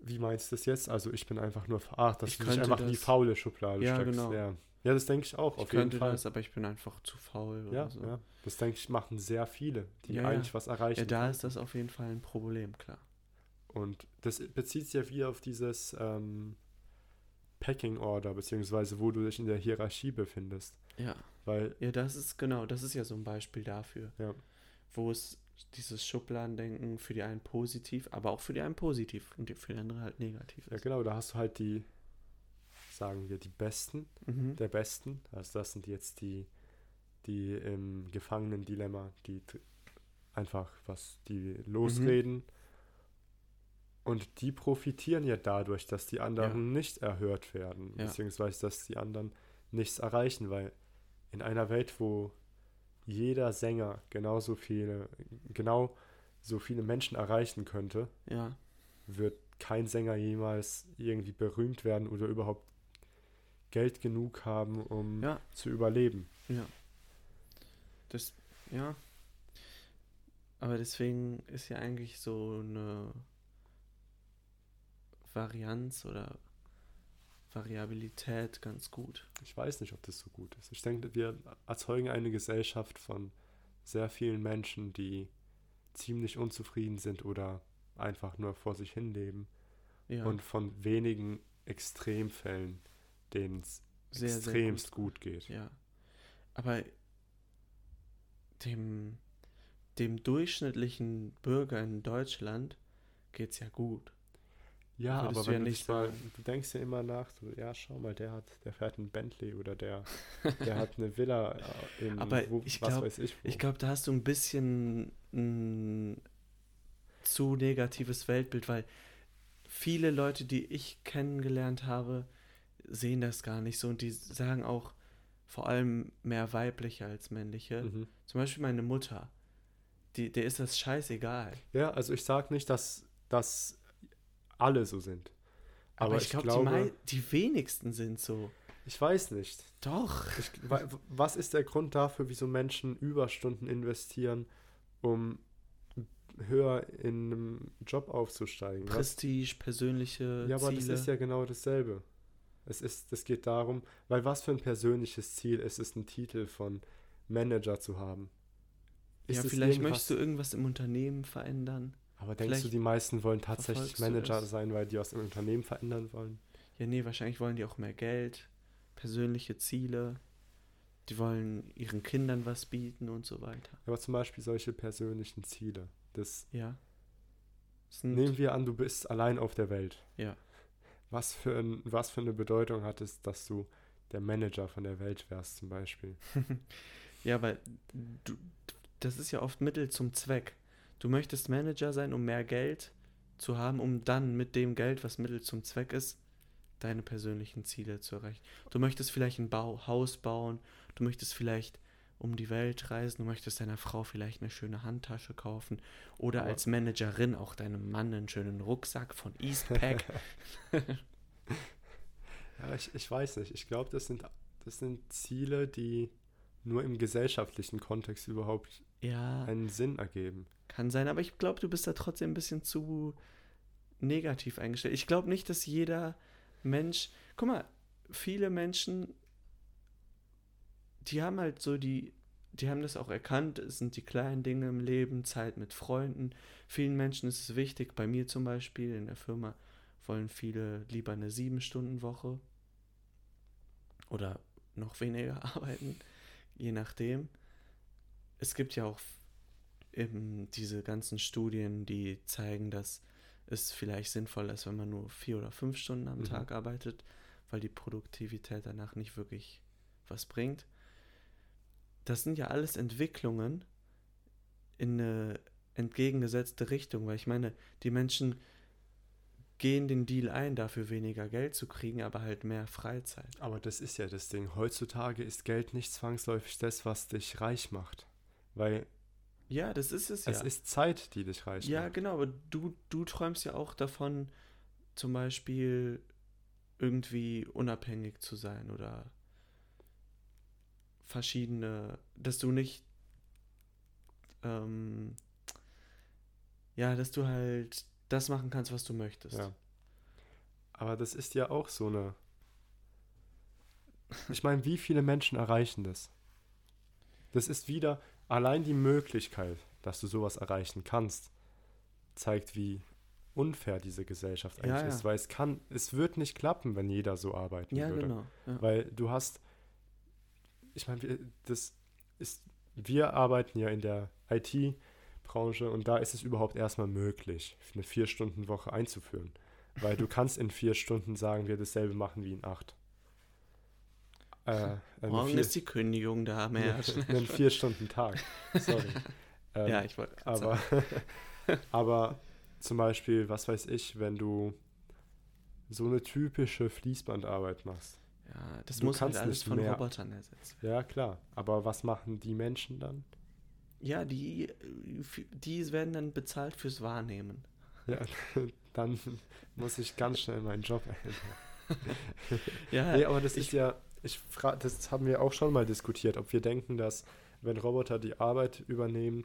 Wie meinst du das jetzt? Also ich bin einfach nur, ach, dass Ich du dich einfach in die das- faule Schublade Ja, steckst. genau. Ja. ja, das denke ich auch, Ich auf jeden könnte Fall. das, aber ich bin einfach zu faul ja, oder so. ja, das denke ich, machen sehr viele, die Ja, ja. eigentlich was erreichen. Ja, da können. ist das auf jeden Fall ein Problem, klar. Und das bezieht sich ja wieder auf dieses ähm, Packing Order, beziehungsweise wo du dich in der Hierarchie befindest. Ja. Weil, Ja, das ist genau, das ist ja so ein Beispiel dafür. Ja. Wo es dieses Schubladendenken für die einen positiv, aber auch für die einen positiv und für die andere halt negativ ja ist. genau, da hast du halt die, sagen wir, die Besten Mhm. der Besten. Also das sind jetzt die, die im Gefangenen-Dilemma, die einfach was, die losreden. Und die profitieren ja dadurch, dass die anderen nicht erhört werden, Ja. beziehungsweise dass die anderen nichts erreichen, weil in einer Welt, wo jeder Sänger genauso viele, genau so viele Menschen erreichen könnte, Ja, wird kein Sänger jemals irgendwie berühmt werden oder überhaupt Geld genug haben, um ja, zu überleben. ja. Das, ja. Aber deswegen ist ja eigentlich so eine Varianz oder Variabilität ganz gut. Ich weiß nicht, ob das so gut ist. Ich denke, wir erzeugen eine Gesellschaft von sehr vielen Menschen, die ziemlich unzufrieden sind oder einfach nur vor sich hin leben Ja, und von wenigen Extremfällen, denen es extremst gut. geht. Ja. Aber dem, dem durchschnittlichen Bürger in Deutschland geht's ja gut. Ja, Würdest aber du ja wenn du, nicht mal, du denkst ja immer nach, so, ja, schau mal, der hat, der fährt einen Bentley oder der, *laughs* der hat eine Villa äh, in Aber wo, ich was glaub- weiß ich wo. Ich glaube, da hast du ein bisschen ein zu negatives Weltbild, weil viele Leute, die ich kennengelernt habe, sehen das gar nicht so und die sagen auch vor allem mehr weibliche als männliche. mhm. Zum Beispiel meine Mutter. Die, der ist das scheißegal. Ja, also ich sage nicht, dass, dass alle so sind. Aber, Aber ich, ich glaub, glaube, die, die wenigsten sind so. ich weiß nicht. Doch. Ich, wa- was ist der Grund dafür, wieso Menschen Überstunden investieren, um höher in einem Job aufzusteigen? Was? Prestige, persönliche Ja, aber Ziele. das ist ja genau dasselbe. Es ist, das geht darum, weil was für ein persönliches Ziel ist es, ein Titel von Manager zu haben? ja, es vielleicht möchtest du irgendwas im Unternehmen verändern. Aber denkst du, vielleicht die meisten wollen tatsächlich du Manager sein, weil die was im Unternehmen verändern wollen? Ja, nee, wahrscheinlich wollen die auch mehr Geld, persönliche Ziele. Die wollen ihren Kindern was bieten und so weiter. Aber zum Beispiel solche persönlichen Ziele. Das Ja. Nehmen wir an, du bist allein auf der Welt. Ja. Was für, ein, was für eine Bedeutung hat es, dass du der Manager von der Welt wärst, zum Beispiel? *laughs* Ja, weil du, das ist ja oft Mittel zum Zweck. Du möchtest Manager sein, um mehr Geld zu haben, um dann mit dem Geld, was Mittel zum Zweck ist, deine persönlichen Ziele zu erreichen. Du möchtest vielleicht ein Bau, Haus bauen, du möchtest vielleicht um die Welt reisen, du möchtest deiner Frau vielleicht eine schöne Handtasche kaufen oder Aber- als Managerin auch deinem Mann einen schönen Rucksack von Eastpak. *laughs* *laughs* Ja, ich, ich weiß nicht. Ich glaube, das sind, das sind Ziele, die nur im gesellschaftlichen Kontext überhaupt ja, einen Sinn ergeben. Kann sein, aber ich glaube, du bist da trotzdem ein bisschen zu negativ eingestellt. Ich glaube nicht, dass jeder Mensch. Guck mal, viele Menschen, die haben halt so die. Die haben das auch erkannt, es sind die kleinen Dinge im Leben, Zeit mit Freunden. Vielen Menschen ist es wichtig, bei mir zum Beispiel in der Firma wollen viele lieber eine sieben-Stunden-Woche oder noch weniger *laughs* arbeiten, je nachdem. Es gibt ja auch eben diese ganzen Studien, die zeigen, dass es vielleicht sinnvoll ist, wenn man nur vier oder fünf Stunden am Mhm. Tag arbeitet, weil die Produktivität danach nicht wirklich was bringt. Das sind ja alles Entwicklungen in eine entgegengesetzte Richtung, weil ich meine, die Menschen gehen den Deal ein, dafür weniger Geld zu kriegen, aber halt mehr Freizeit. Aber das ist ja das Ding. Heutzutage ist Geld nicht zwangsläufig das, was dich reich macht. Weil Ja, das ist es, es ja. ist Zeit, die dich reich Ja, macht. genau, aber du, du träumst ja auch davon, zum Beispiel irgendwie unabhängig zu sein oder verschiedene, dass du nicht, ähm, ja, dass du halt das machen kannst, was du möchtest. Ja. Aber das ist ja auch so eine. Ich meine, wie viele Menschen erreichen das? Das ist wieder allein die Möglichkeit, dass du sowas erreichen kannst, zeigt, wie unfair diese Gesellschaft eigentlich Ja, ja. ist, weil es kann, es wird nicht klappen, wenn jeder so arbeiten Ja, würde. genau. Ja. Weil du hast, ich meine, wir- das ist, wir arbeiten ja in der IT-Branche und da ist es überhaupt erstmal möglich, eine Vier-Stunden-Woche einzuführen. Weil du *laughs* kannst in vier Stunden, sagen wir, dasselbe machen wie in acht. Äh, eine Morgen vier, ist die Kündigung da, mehr. einen Vier-Stunden-Tag. Sorry. *laughs* Ähm, ja, ich wollte aber, *laughs* aber zum Beispiel, was weiß ich, wenn du so eine typische Fließbandarbeit machst. Ja, das du muss halt kannst alles nicht von mehr. Robotern ersetzt werden. Ja, klar. Aber was machen die Menschen dann? Ja, die, die werden dann bezahlt fürs Wahrnehmen. Ja, *laughs* dann muss ich ganz schnell meinen Job ändern. Ja, Nee, aber das ich- ist ja, ich fra das haben wir auch schon mal diskutiert, ob wir denken, dass wenn Roboter die Arbeit übernehmen,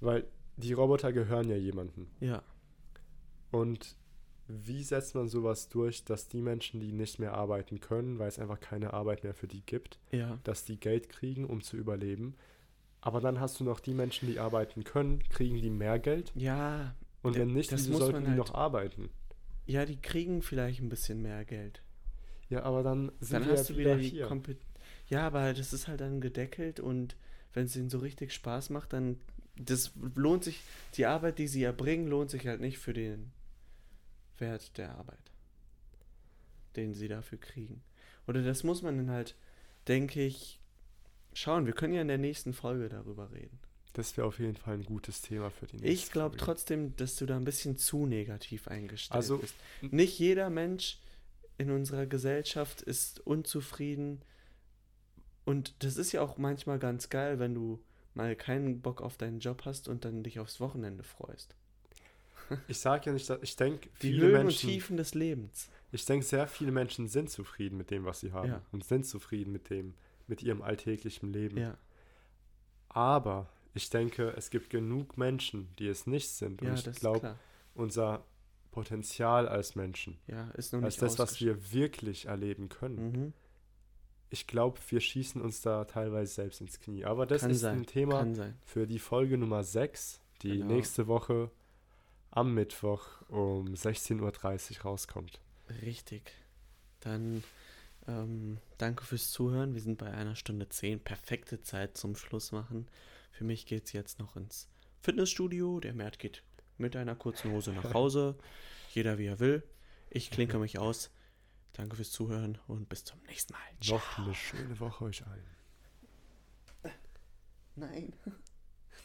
weil die Roboter gehören ja jemandem. ja. Und wie setzt man sowas durch, dass die Menschen, die nicht mehr arbeiten können, weil es einfach keine Arbeit mehr für die gibt, Ja. dass die Geld kriegen, um zu überleben? Aber dann hast du noch die Menschen, die arbeiten können, kriegen die mehr Geld? Ja, Und wenn nicht, wieso sollten die halt- noch arbeiten? ja, die kriegen vielleicht ein bisschen mehr Geld. Ja, aber dann sind Dann wir hast ja du wieder wieder die hier. Kompet Ja, aber das ist halt dann gedeckelt und wenn es ihnen so richtig Spaß macht, dann das lohnt sich, die Arbeit, die sie erbringen, lohnt sich halt nicht für den Wert der Arbeit, den sie dafür kriegen. Oder das muss man dann halt, denke ich, schauen. Wir können ja in der nächsten Folge darüber reden. Das wäre auf jeden Fall ein gutes Thema für die nächste Ich glaube trotzdem, dass du da ein bisschen zu negativ eingestellt Also, bist. Nicht jeder Mensch in unserer Gesellschaft ist unzufrieden. Und das ist ja auch manchmal ganz geil, wenn du mal keinen Bock auf deinen Job hast und dann dich aufs Wochenende freust. *laughs* Ich sage ja nicht, dass ich denke, Die viele Höhen und Menschen, Tiefen des Lebens. ich denke, sehr viele Menschen sind zufrieden mit dem, was sie haben Ja. und sind zufrieden mit dem, mit ihrem alltäglichen Leben. Ja, Aber ich denke, es gibt genug Menschen, die es nicht sind. Und ja ich glaube, unser Potenzial als Menschen, Ja, ist noch als nicht das, was wir wirklich erleben können, Mhm. ich glaube, wir schießen uns da teilweise selbst ins Knie. Aber das Kann ist sein, ein Thema für die Folge Nummer 6, die Genau. nächste Woche am Mittwoch um 16.30 Uhr rauskommt. Richtig. Dann ähm, danke fürs Zuhören. Wir sind bei einer Stunde zehn. Perfekte Zeit zum Schluss machen. Für mich geht es jetzt noch ins Fitnessstudio. Der Mert geht mit einer kurzen Hose nach Hause. Jeder wie er will. Ich klinke mich aus. Danke fürs Zuhören und bis zum nächsten Mal. Noch eine schöne Woche euch allen. Nein.